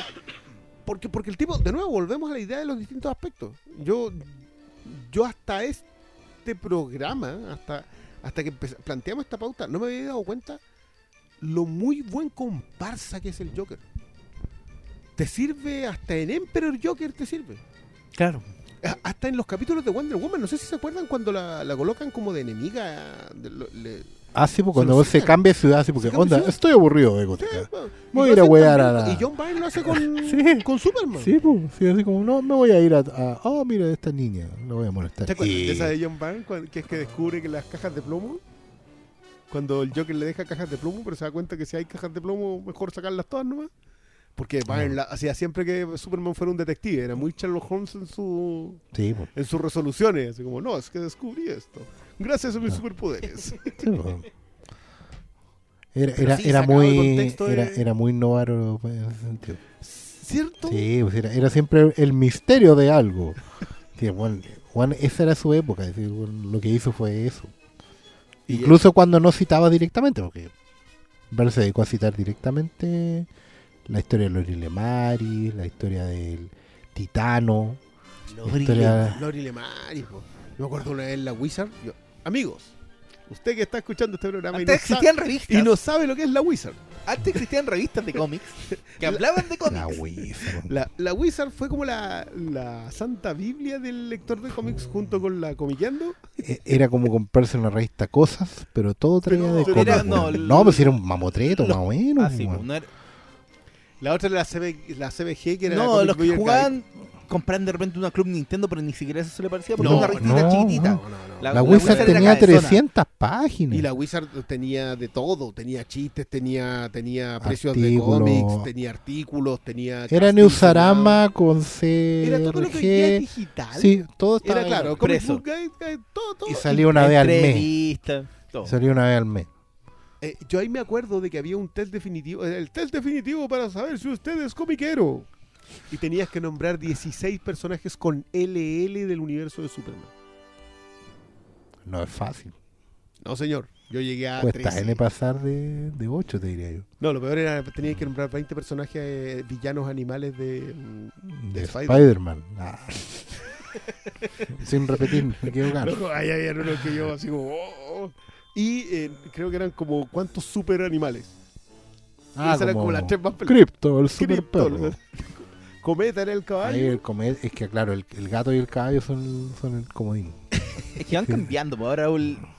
Porque, porque el tipo, de nuevo, volvemos a la idea de los distintos aspectos. Yo, yo hasta este programa, hasta, hasta que planteamos esta pauta, no me había dado cuenta lo muy buen comparsa que es el Joker. Te sirve, hasta en Emperor Joker te sirve. Claro. A- Hasta en los capítulos de Wonder Woman, no sé si se acuerdan cuando la, la colocan como de enemiga. de lo- le- Ah, sí, pues cuando se cambia de ciudad, así porque, onda, ciudad. estoy aburrido de Sí, Gótica. bueno, y Voy a ir a huear a la- Y John Byrne lo hace [LAUGHS] con, Sí. con Superman. Sí, pues, sí, así como, no, me voy a ir a, a- oh, mira, esta niña, la voy a molestar. ¿Te acuerdas Y- de esa de John Byrne? Que es que descubre que las cajas de plomo. Cuando el Joker le deja cajas de plomo, pero se da cuenta que si hay cajas de plomo, mejor sacarlas todas nomás. Porque Byrne la- hacía siempre que Superman fuera un detective. Era muy Sherlock Holmes en, su, Sí, pues, en sus resoluciones. Así como, no, es que descubrí esto. Gracias a mis Ah. superpoderes. [LAUGHS] sí, pues. Era, era, sí, era de muy era, muy novaro en ese sentido. ¿Cierto? Sí, pues era, era siempre el misterio de algo. [LAUGHS] Bueno, bueno, esa era su época, es decir, bueno, lo que hizo fue eso. Y- Incluso cuando no citaba directamente, porque Bell se dedicó a citar directamente la historia de Lori Lemari, la historia del Titano, la historia... Lori Lemari, po. Yo me acuerdo una vez en la Wizard. yo- amigos, usted que está escuchando este programa y no, sabe, existían revistas. y no sabe lo que es la Wizard. Antes existían revistas de cómics que hablaban de La cómics. Wizard. La, la Wizard fue como la, la santa biblia del lector de cómics junto con la Comiqueando. E- Era como comprarse una revista Cosas, pero todo traía Pero- de cómics, no, no, pues era un mamotreto, más o menos. Ah, La otra era la, CB, la CBG, que era la no los que Boy jugaban compraban de repente una club Nintendo, pero ni siquiera eso se le parecía porque No, era una revistita no, chiquitita. no. No, no, no. La, la Wizard Wizard tenía era cabezona. 300 páginas. Y la Wizard tenía de todo, tenía chistes, tenía, tenía precios de cómics, tenía artículos, tenía... Era casting Newsarama con sonado. Era todo lo que digital. Sí, todo estaba Era claro, Guide, Guide, todo, todo. Y salía una vez al mes. Todo. Salió una vez al mes. Eh, yo ahí me acuerdo de que había un test definitivo, eh, el test definitivo para saber si usted es comiquero. Y tenías que nombrar 16 personajes con LL del universo de Superman. No es fácil. No, señor. Yo llegué a Cuesta 13. N pasar de, de 8, te diría yo. No, lo peor era que tenías que nombrar 20 personajes eh, villanos animales de... mm, De Spider- Spider-Man. Ah. [LAUGHS] Sin repetir, me equivocar. Loco, ahí había uno que yo así como... oh, oh. Y eh, creo que eran como cuántos super animales. Ah, Esas eran como las tres más. Crypto, el super Crypto, perro. [LAUGHS] Cometa era el Ahí caballo. el es que claro, el, el gato y el caballo son, son el comodín. [LAUGHS] Es que van cambiando. pues ahora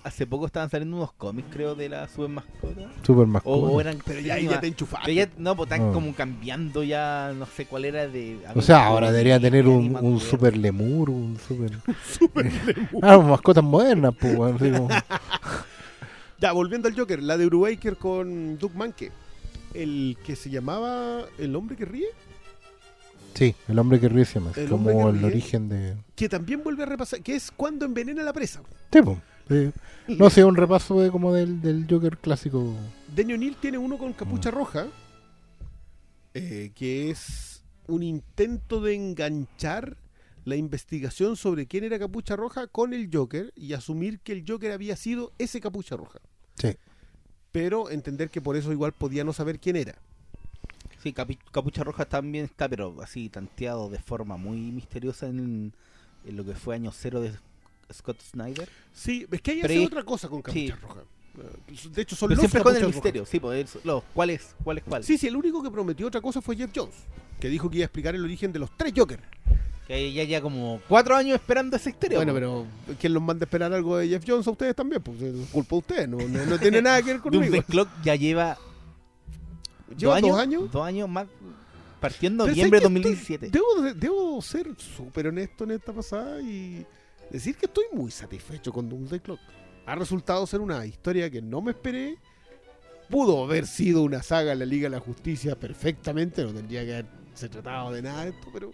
hace poco estaban saliendo unos cómics, creo, de la super mascota. Super mascota. o eran. Pero ya ahí ya te enchufaste. pero ya, no, pues están Ah. como cambiando ya. No sé cuál era de. O sea, ahora debería tener un, un super lemur, un super... [LAUGHS] ah, mascotas modernas, pues, weón, así como- Ya, volviendo al Joker, la de Brubaker con Doug Manke. El que se llamaba El hombre que ríe, Sí, el hombre que ríe se llama. El como el ríe. origen de... que también vuelve a repasar, que es cuando envenena a la presa. Sí, pues. [LAUGHS] No sé, un repaso de como del, del Joker clásico. Denny O'Neill tiene uno con capucha roja, eh, que es un intento de enganchar la investigación sobre quién era capucha roja con el Joker y asumir que el Joker había sido ese capucha roja. Sí. Pero entender que por eso igual podía no saber quién era. Sí, Capi- Capucha Roja también está, pero así tanteado de forma muy misteriosa en, en lo que fue año cero de Scott Snyder. Sí, es que hay otra cosa con capucha sí. roja. Eh, De hecho, son Pero los siempre con el misterio, sí, pues, eso- lo- ¿cuál es? ¿Cuál es cuál? rojas. Sí, sí, el único que prometió otra cosa fue Jeff Jones, que dijo que iba a explicar el origen de los tres Jokers. Que ya ya como cuatro años esperando esa historia. Bueno, pero ¿quién los manda a esperar algo de Jeff Jones a ustedes también? Pues es culpa de ustedes, no, no, no tiene nada que ver [LAUGHS] conmigo. Doomsday Clock ya lleva Lleva dos años. Dos años más. Partió en Pero noviembre de ¿sabes qué? 2017. Estoy- Debo, de- debo ser súper honesto en esta pasada y decir que estoy muy satisfecho con Doomsday Clock. Ha resultado ser una historia que no me esperé. Pudo haber sido una saga en la Liga de la Justicia perfectamente, no tendría que haberse tratado de nada de esto, pero,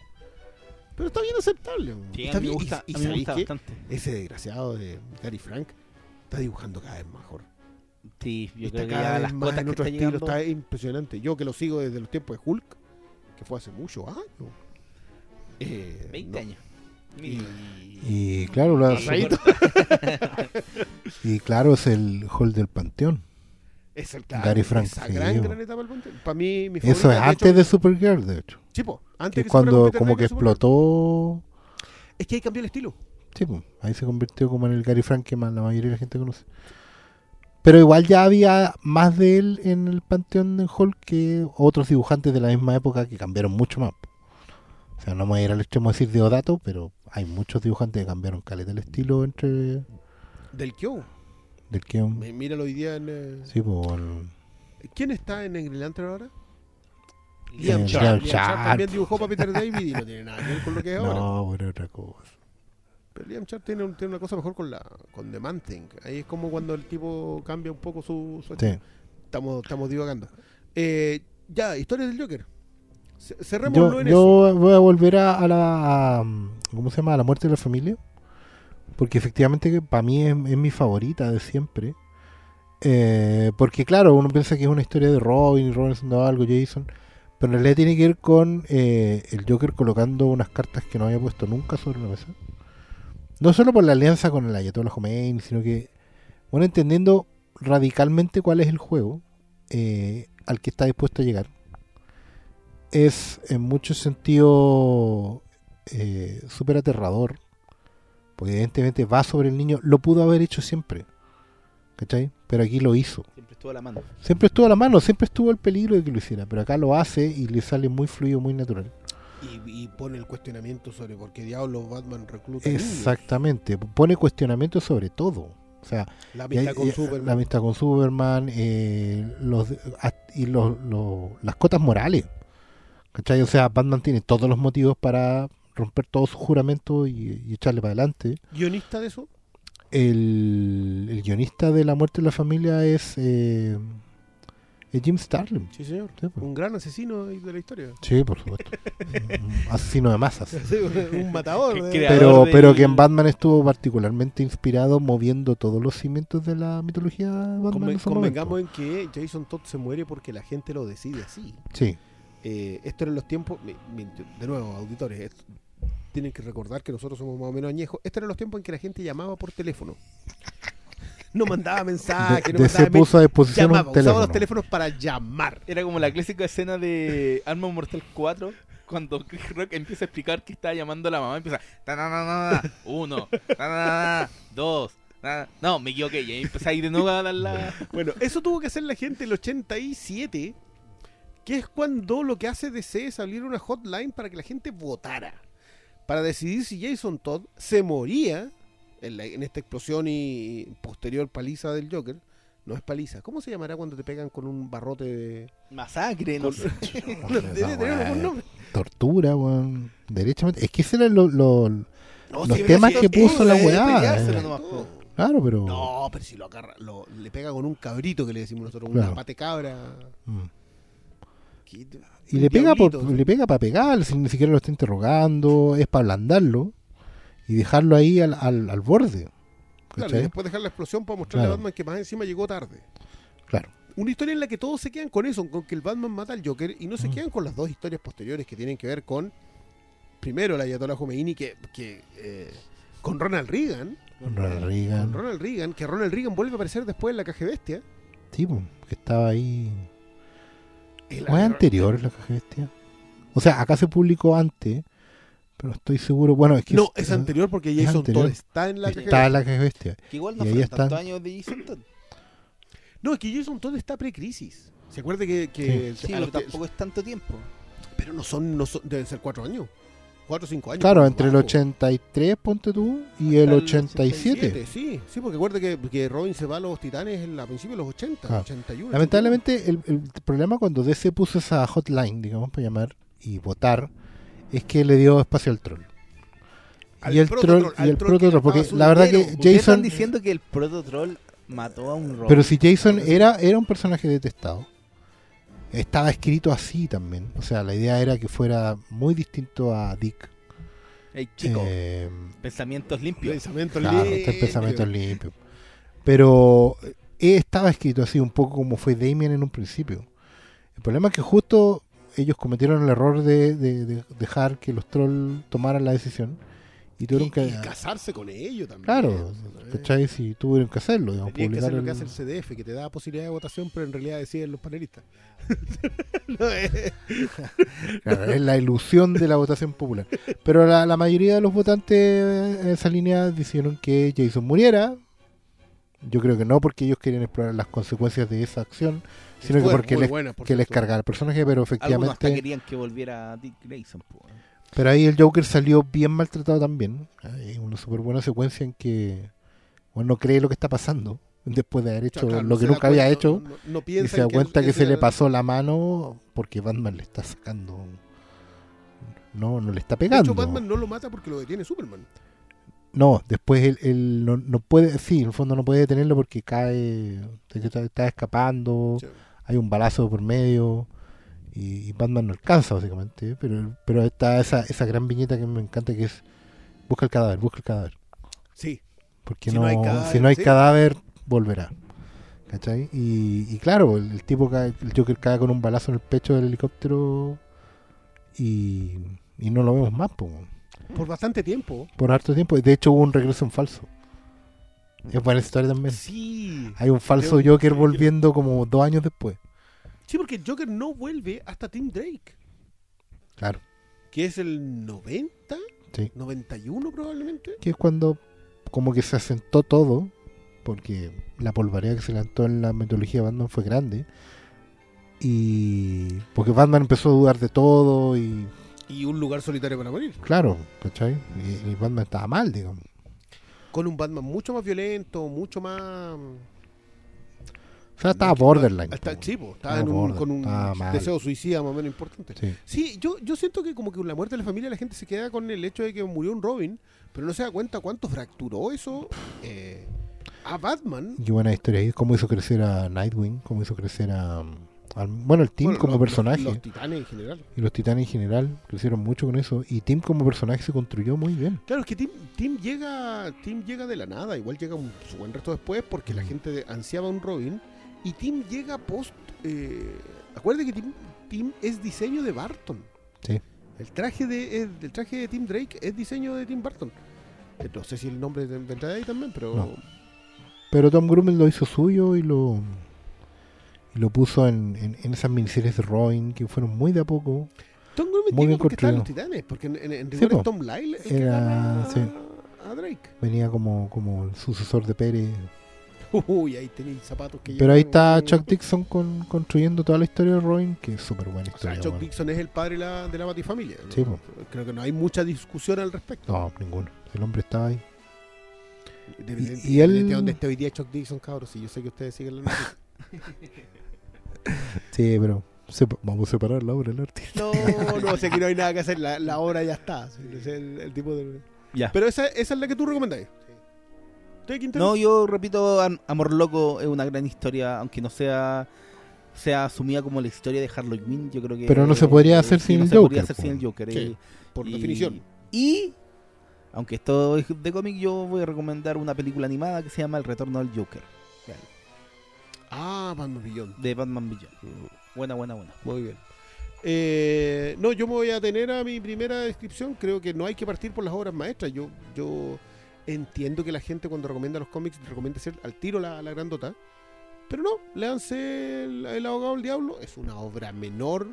pero está bien aceptable. Sí, está me bien. gusta, y, y a mí bastante. Ese desgraciado de Gary Frank está dibujando cada vez mejor. Sí, yo está creo que cada ya vez las más en otro está estilo, llegando. está impresionante. Yo que lo sigo desde los tiempos de Hulk, que fue hace muchos años. Eh, 20 no, años. Y... Y claro, Pasadito. [LAUGHS] y claro, es el hall del Panteón. Es el claro, Gary Frank, Esa sí, gran, gran etapa del Ponte. Para mí, mi Eso es antes hecho, de Supergirl, de hecho. Sí, po, antes Que cuando como que a explotó. Es que ahí cambió el estilo. Sí, pues, ahí se convirtió como en el Gary Frank que más la mayoría de la gente conoce. Pero igual ya había más de él en el Panteón de Hall que otros dibujantes de la misma época que cambiaron mucho más. O sea, no me voy a ir al extremo de decir Deodato, pero hay muchos dibujantes que cambiaron caleta el estilo entre Del Kyo. Del Mi- Míralo hoy día en. eh, sí, pues, el- ¿Quién está en el Lantern ahora? Liam Liam Sharp. También dibujó para Peter David y no tiene nada que ver con lo que es ahora. no, bueno, otra cosa. Pero Liam Sharp tiene, un- tiene una cosa mejor con la con The Man Thing. Ahí es como cuando el tipo cambia un poco su. su Sí. estamos, estamos divagando. Eh, ya, historia del Joker. Ce- Cerrémoslo Yo, en eso. yo voy a volver a, a la a, ¿cómo se llama? A la muerte de la familia. Porque efectivamente para mí es, mi favorita de siempre. Eh, porque claro, uno piensa que es una historia de Robin y Robin haciendo algo, Jason. Pero en realidad tiene que ver con eh, el Joker colocando unas cartas que no había puesto nunca sobre la mesa. No solo por la alianza con el Ayatollah Khomeini, sino que, bueno, entendiendo radicalmente cuál es el juego eh, al que está dispuesto a llegar es en muchos sentidos súper aterrador. Porque evidentemente va sobre el niño. Lo pudo haber hecho siempre. ¿Cachai? Pero aquí lo hizo. Siempre estuvo a la mano. Siempre estuvo a la mano, siempre estuvo el peligro de que lo hiciera. Pero acá lo hace y le sale muy fluido, muy natural. Y, y pone el cuestionamiento sobre por qué diablos Batman recluta niños. Exactamente. Pone cuestionamiento sobre todo. O sea, La hay- amistad con y- Superman. la amistad con Superman eh, los, y los, los- las cotas morales. ¿Cachai? O sea, Batman tiene todos los motivos para romper todos sus juramentos y, y echarle para adelante. ¿Guionista de eso? El, el guionista de La muerte de la familia es, eh, es Jim Starlin. Sí, señor. Sí, pues. Un gran asesino de la historia. Sí, por supuesto. Un asesino de masas. [LAUGHS] Sí, un matador. De- crea- Pero, pero que en Batman estuvo particularmente inspirado moviendo todos los cimientos de la mitología Batman. Conven- en convengamos momento. en que Jason Todd se muere porque la gente lo decide así. Sí, Eh, esto eran los tiempos, de nuevo, auditores, esto- tienen que recordar que nosotros somos más o menos añejos. Estos eran los tiempos en que la gente llamaba por teléfono. No mandaba mensajes, de, no de mandaba se puso a disposición llamaba, un usaba teléfono. los teléfonos para llamar. Era como la clásica escena de Arma Mortal 4 cuando Chris Rock empieza a explicar que está llamando a la mamá empieza "Ta-na-na-na-na, uno, ta-na-na-na, dos, ta-na-na". no, me equivoqué y ahí empieza a ir de nuevo a dar la Bueno, eso tuvo que hacer la gente en el 87, que es cuando lo que hace DC es abrir una hotline para que la gente votara, para decidir si Jason Todd se moría en, la- en esta explosión y posterior paliza del Joker. No es paliza. ¿Cómo se llamará cuando te pegan con un barrote de... masacre, no sé. [LAUGHS] Debe tener algún nombre. Tortura, weón. Derechamente. Es que ese eran los. los- No, Los sí, temas que puso la weá. Claro, pero. No, pero si lo agarra, lo- le pega con un cabrito que le decimos nosotros, Claro. una pate cabra. Mm. Y le pega, por, le pega para pegar, si ni siquiera lo está interrogando, es para ablandarlo y dejarlo ahí al, al, al borde. Claro, y después dejar la explosión para mostrarle Claro. a Batman que más encima llegó tarde. Claro. Una historia en la que todos se quedan con eso, con que el Batman mata al Joker y no se Mm. quedan con las dos historias posteriores que tienen que ver con, primero, la Ayatollah Khomeini, que, que eh, con Ronald Reagan, Ronald con Reagan. Ronald Reagan, que Ronald Reagan vuelve a aparecer después en la caja bestia. Sí, que estaba ahí. El- ¿O es anterior la caja bestia? O sea, acá se publicó antes, pero estoy seguro. Bueno, es que. No, es anterior porque es Jason anterior. Todd está en la caja Está bestia. la caja bestia. Que igual no fueron tantos años de Jason Todd. No, es que Jason Todd está pre-crisis. ¿Se acuerda que, que Sí, pero tampoco es tanto tiempo. pero no son, no son, deben ser cuatro años. Cuatro o cinco años. Claro, entre el bajo. 83, ponte tú, y el Hasta el 87. Siete, sí, sí, porque acuerda que, que Robin se va a los titanes en la, a principios de los 80, Ah. 81. Lamentablemente, el, el problema cuando DC puso esa hotline, digamos, para llamar y votar, es que le dio espacio al troll. Al y el troll, y el troll porque la verdad que Ustedes están Jason, diciendo que el Proto Troll mató a un Robin. pero si Jason era, era un personaje detestado, estaba escrito así también. O sea, la idea era que fuera muy distinto a Dick. Ey, chico, Eh, pensamientos limpios. Pensamiento Claro, limpio. está el pensamiento limpio. Pero eh, estaba escrito así, un poco como fue Damien en un principio. El problema es que justo ellos cometieron el error de, de- de dejar que los trolls tomaran la decisión y tuvieron y, que... y casarse con ellos también. Claro, ¿sabes? ¿cachai? Si tuvieron que hacerlo, digamos, Tenían que hacer lo el- que hace el CDF, que te da posibilidad de votación, pero en realidad deciden los panelistas. No, [LAUGHS] eh, Claro, es la ilusión de la votación popular. Pero la, la mayoría de los votantes en esa línea dijeron que Jason muriera. Yo creo que no porque ellos querían explorar las consecuencias de esa acción, sino que porque les, buena, por que les cargaba el personaje, pero Algunos hasta efectivamente... querían que volviera Dick Grayson. po. Pero ahí el Joker salió bien maltratado también. Hay una súper buena secuencia en que bueno, no cree lo que está pasando después de haber hecho Claro, lo que nunca había cuenta, hecho. no- Y se da en cuenta que, se le pasó la mano porque Batman le está sacando. No, no le está De pegando. hecho, Batman no lo mata porque lo detiene Superman. No, después él, él no, no puede, sí, en el fondo no puede detenerlo porque cae, de está, está escapando, Sí. hay un balazo por medio y, Batman no alcanza básicamente, pero pero está esa, esa gran viñeta que me encanta que es busca el cadáver, busca el cadáver, Sí. porque Si no, no hay cadáver, si no hay sí. cadáver volverá. ¿Cachai? Y, y claro, el, el tipo cae, el Joker cae con un balazo en el pecho del helicóptero y, y no lo vemos más, po, Por bastante tiempo. por harto tiempo. De hecho hubo un regreso en falso. Es buena historia también. Sí. Hay un falso Joker volviendo como dos años después. Sí, porque Joker no vuelve hasta Tim Drake. Claro. Que es el 90, Sí. 91 probablemente. Que es cuando como que se asentó todo, porque la polvareda que se levantó en la mitología de Batman fue grande. Y porque Batman empezó a dudar de todo y Y un lugar solitario para morir. claro, ¿cachai? Y, y Batman estaba mal, digamos. Con un Batman mucho más violento, mucho más... O sea, estaba borderline. Po. sí, po, estaba Estaba en un- border, con un estaba mal. deseo suicida más o menos importante. Sí. Sí, yo, yo siento que como que con la muerte de la familia la gente se queda con el hecho de que murió un Robin, pero no se da cuenta cuánto fracturó eso eh, a Batman. Y buena historia ahí, cómo hizo crecer a Nightwing, cómo hizo crecer a... al- bueno, el Team Bueno, como los- personaje. Los, los titanes en general. Y los titanes en general crecieron mucho con eso. Y Tim como personaje se construyó muy bien. Claro, es que Tim, Tim llega Tim llega de la nada, igual llega un su buen resto después porque la Mm. gente ansiaba un Robin y Tim llega post eh, acuérdate que Tim, Tim es diseño de Barton. Sí. El traje de el traje de Tim Drake es diseño de Tim Burton. Eh, No sé si el nombre de- vendrá de ahí también, pero No. Pero Tom Grummel lo hizo suyo y lo y lo puso en, en, en esas miniseries de Robin que fueron muy de a poco. Tom Grummett Muy bien porque estaban los titanes, porque en, en, en Sí, es Tom Lyle el que Era- sí. a Drake. Venía como, como el sucesor de Pérez. [LAUGHS] Uy, ahí tenéis zapatos que Pero ahí está Chuck Dixon con, construyendo toda la historia de Robin, que es súper buena O sea, historia. Chuck bueno. Dixon es el padre de la, de la Batifamilia. ¿no? Sí, po. Creo que no hay mucha discusión al respecto. No, ninguno. El hombre estaba ahí. Independiente- y él- independiente de donde esté hoy día Chuck Dixon, cabros. Si yo sé que ustedes siguen la [LAUGHS] noticia. Sí, pero sepa- vamos a separar la obra del artista. No, no, o sea que no hay nada que hacer. La, la obra ya está. sí, es el, el tipo de... Ya. Pero esa, esa es la que tú recomendáis. ¿Usted, Quintero? No, yo repito, Am- Amor Loco es una gran historia, aunque no sea sea asumida como la historia de Harley Quinn, yo creo que... Pero no se podría hacer sí, sin no el se podría Joker, hacer po. sin el Joker. Sí, eh, por y- definición. Y, aunque esto es de cómic, yo voy a recomendar una película animada que se llama El Retorno del Joker, Ah, Batman Beyond. de Batman Beyond. Buena, buena, buena. Muy bien. Eh, no, yo me voy a tener a mi primera descripción. Creo que no hay que partir por las obras maestras. Yo, yo entiendo que la gente cuando recomienda los cómics recomienda hacer al tiro la, la grandota. Pero no, léanse el, el abogado del diablo. Es una obra menor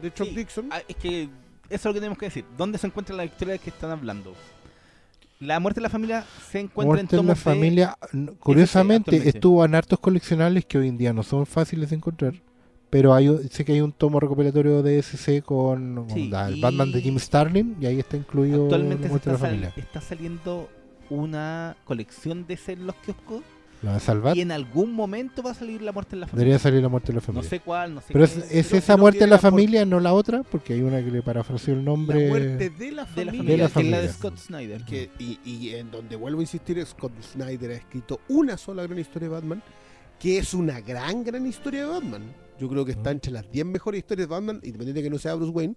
de Chuck Sí. Dixon. Ah, es que eso es lo que tenemos que decir. ¿Dónde se encuentra la historia de que están hablando? La muerte de la familia se encuentra Muerte en en la tomos de- familia, curiosamente, estuvo en hartos coleccionables que hoy en día no son fáciles de encontrar. Pero hay, un- sé que hay un tomo recopilatorio de SC con Sí, el y- Batman de Jim Starlin y ahí está incluido Actualmente la muerte de la sal- familia. está saliendo una colección de en los kioscos ¿La de Salvat? y en algún momento va a salir la muerte en la familia. Debería salir la muerte de la No familia. sé cuál, no sé pero qué. es, es pero- esa muerte de la por- familia, no la otra, porque hay una que le parafraseó el nombre. La muerte de la de la familia. familia, De la que es la familia. de Scott Snyder. Que, y, y en donde vuelvo a insistir, Scott Snyder ha escrito una sola gran historia de Batman, que es una gran, gran historia de Batman. Yo creo que está entre las 10 mejores historias de Batman, independiente de que no sea Bruce Wayne,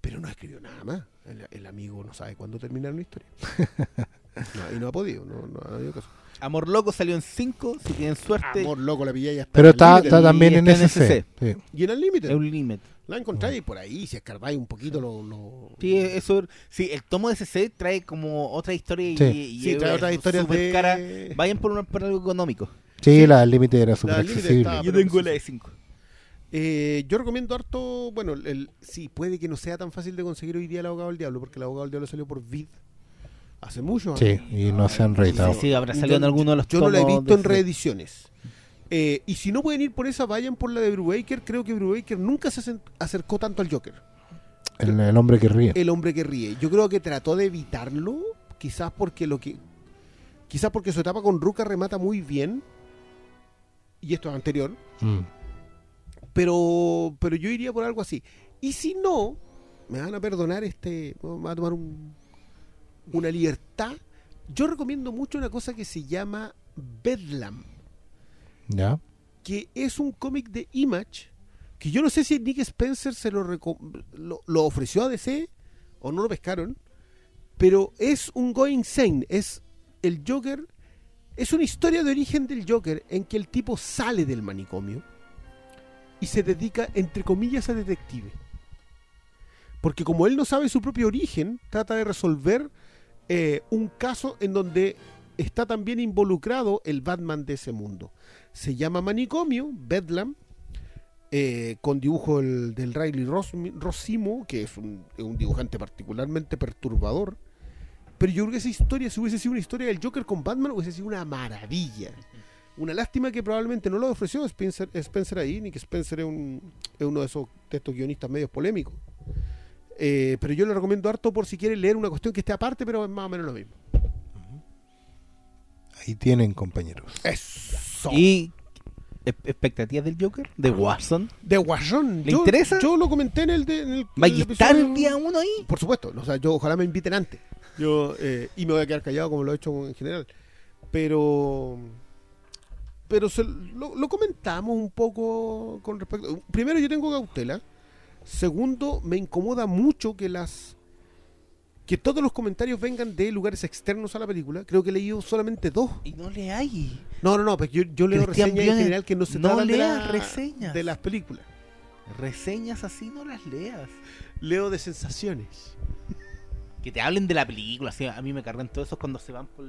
pero no escribió nada más. El, el amigo no sabe cuándo terminar una historia. [LAUGHS] No, y no ha podido, no, no ha habido caso. Amor Loco salió en 5, si tienen suerte. Amor loco, la pillé ya está. Pero en está, Unlimited. está también en está en SC. Sí. Y en el límite. Es un límite. La encontráis por ahí, si escarbáis un poquito lo... lo- Sí, eso, sí, el tomo de SC trae como otra historia y, Sí. y Sí, es trae otras historias súper de... cara. Vayan por, una- por algo económico. Sí, la del límite era súper del límite accesible. estaba- Yo pero tengo sí, la de 5. Eh, yo recomiendo harto, bueno, el, sí, puede que no sea tan fácil de conseguir hoy día el abogado del diablo, porque el abogado del diablo salió por vid hace mucho. Sí, y no se han reeditado. Sí, sí, habrá salido en alguno de los Yo no la he visto en reediciones. Eh, y si no pueden ir por esa, vayan por la de Brubaker. Creo que Brubaker nunca se acercó tanto al Joker. El, el hombre que ríe. El hombre que ríe. Yo creo que trató de evitarlo, quizás porque lo que. Quizás porque su etapa con Ruka remata muy bien. Y esto es anterior. Mm. Pero, pero yo iría por algo así. Y si no, me van a perdonar este. Me van a tomar un- una libertad. Yo recomiendo mucho una cosa que se llama Bedlam. ¿Ya? que es un cómic de Image que yo no sé si Nick Spencer se lo, lo, lo ofreció a DC o no lo pescaron, pero es un Going Insane, es el Joker, es una historia de origen del Joker en que el tipo sale del manicomio y se dedica, entre comillas, a detective. Porque como él no sabe su propio origen, trata de resolver eh, un caso en donde está también involucrado el Batman de ese mundo. Se llama Manicomio, Bedlam, eh, con dibujo el- del Riley Ros- Rossimo, que es un, dibujante particularmente perturbador. Pero yo creo que esa historia, si hubiese sido una historia del Joker con Batman, hubiese sido una maravilla. Una lástima que probablemente no lo ofreció Spencer, Spencer ahí, ni que Spencer es, un- uno de esos de estos guionistas medios polémicos. Eh, pero yo le recomiendo harto por si quiere leer una cuestión que esté aparte, pero es más o menos lo mismo. Ahí tienen, compañeros. Eso. ¿Y expectativas del Joker? ¿De Watson? De Guasón. ¿Le yo, interesa? Yo lo comenté en el, de, en el, ¿Va a en el estar el episodio- día uno ahí? Por supuesto. O sea, yo ojalá me inviten antes. Yo, eh, y me voy a quedar callado como lo he hecho en general. Pero. Pero se- lo, lo comentamos un poco con respecto. Primero, yo tengo cautela. Segundo, me incomoda mucho que las. Que todos los comentarios vengan de lugares externos a la película. Creo que he leído solamente dos. Y no le hay. No, no, no, pero yo, yo leo Cristian reseñas en general que no se no tratan de, leas la- reseñas. de las películas. Reseñas así no las leas. Leo de sensaciones. Que te hablen de la película. así, a mí me cargan todos esos cuando se van por...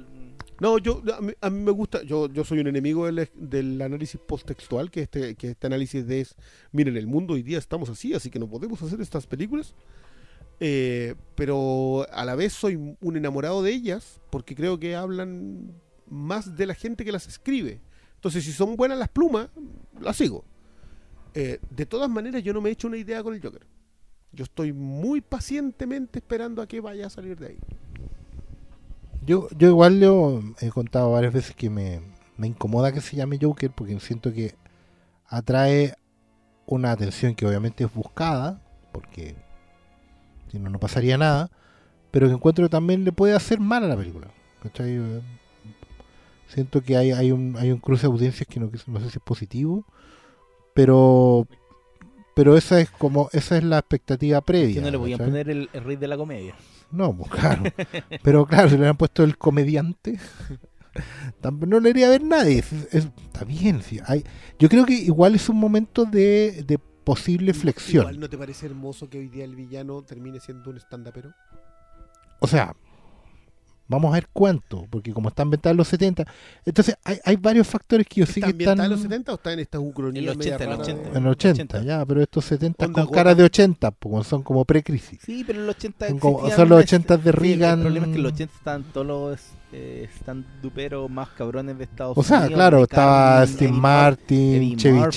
No, yo a mí, a me gusta, yo, yo soy un enemigo del, del análisis posttextual, que este, que este análisis de es, miren, el mundo hoy día estamos así, así que no podemos hacer estas películas. Eh, pero a la vez soy un enamorado de ellas, porque creo que hablan más de la gente que las escribe. Entonces, si son buenas las plumas, las sigo. Eh, de todas maneras, yo no me he hecho una idea con el Joker. Yo estoy muy pacientemente esperando a que vaya a salir de ahí. Yo, yo igual yo he contado varias veces que me, me incomoda que se llame Joker porque siento que atrae una atención que obviamente es buscada, porque si no, no pasaría nada, pero que encuentro que también le puede hacer mal a la película. ¿cachai? Siento que hay, hay, un, hay un cruce de audiencias que no, que no sé si es positivo, pero pero esa es como esa es la expectativa previa. Que no le podían ¿cachai? poner el, el rey de la comedia. No, pues claro. Pero claro, si le hubieran puesto el comediante, no le iría a ver nadie. Es- es- está bien. sí, hay, yo creo que igual es un momento de, de posible flexión. Igual no te parece hermoso que hoy día el villano termine siendo un stand-upero. O sea, vamos a ver cuánto, porque como está ambientada en los 70, entonces hay, hay varios factores que yo sí ¿Está que ambientada están en los 70 o está en esta ucronía En los media 80, en los rara 80. de- en los 80, 80. ya, pero estos 70 Onda con Gota. cara de 80, pues son como pre-crisis. Sí, pero en los 80 Son como- son los una- 80 de Sí, el- Reagan. El problema es que en los 80 estaban todos los eh, stand-uperos más cabrones de Estados O Unidos. sea, claro, estaba Steve Martin, Eddie Chevy Murphy,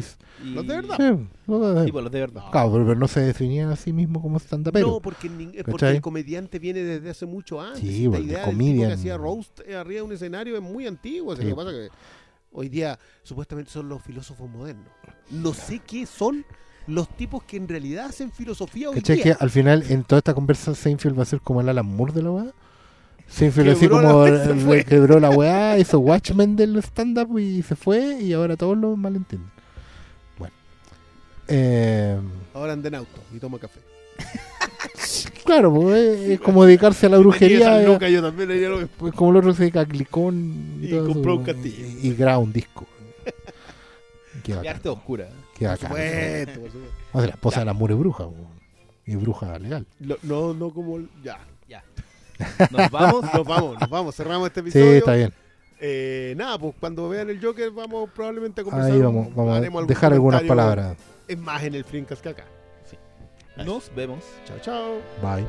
Chase. Y- Los de verdad. Sí, los de- Sí, pues los de verdad. Claro, pero, pero no se definían a sí mismo como stand No, porque, eh, porque el comediante viene desde hace mucho antes. Sí, Esta el idea del tipo comedian. que hacía roast eh, arriba de un escenario es muy antiguo. Sí. Lo que pasa que hoy día supuestamente son los filósofos modernos. No sé qué son los tipos que en realidad hacen filosofía hoy ¿Cachai? Que día. al final en toda esta conversa Seinfeld va a ser como el Alan Moore de la weá. Seinfeld así la como fue. quebró la weá, hizo Watchmen del stand-up y se fue y ahora todos lo malentienden. Eh, Ahora anda en auto y toma café. [LAUGHS] Claro, pues, es, es como dedicarse a la brujería. eh, yo también haría lo mismo. Pues como el otro se dedica a Glicón Y todo compró eso, un castillo. Y, y graba un disco. [LAUGHS] Qué Y bacán. arte oscura. Qué Por bacán. supuesto, por supuesto. O sea, la esposa de la mure bruja. Y bruja legal. Lo- No, no como. el- Ya. Ya. Nos vamos. Nos vamos, nos vamos. Cerramos este Sí, episodio. está bien. Eh, nada, pues cuando vean el Joker, vamos probablemente a conversar. Ahí vamos, vamos a dejar algunas palabras. Es más en el Flinkas que acá. Nos vemos. Chao, chao. Bye.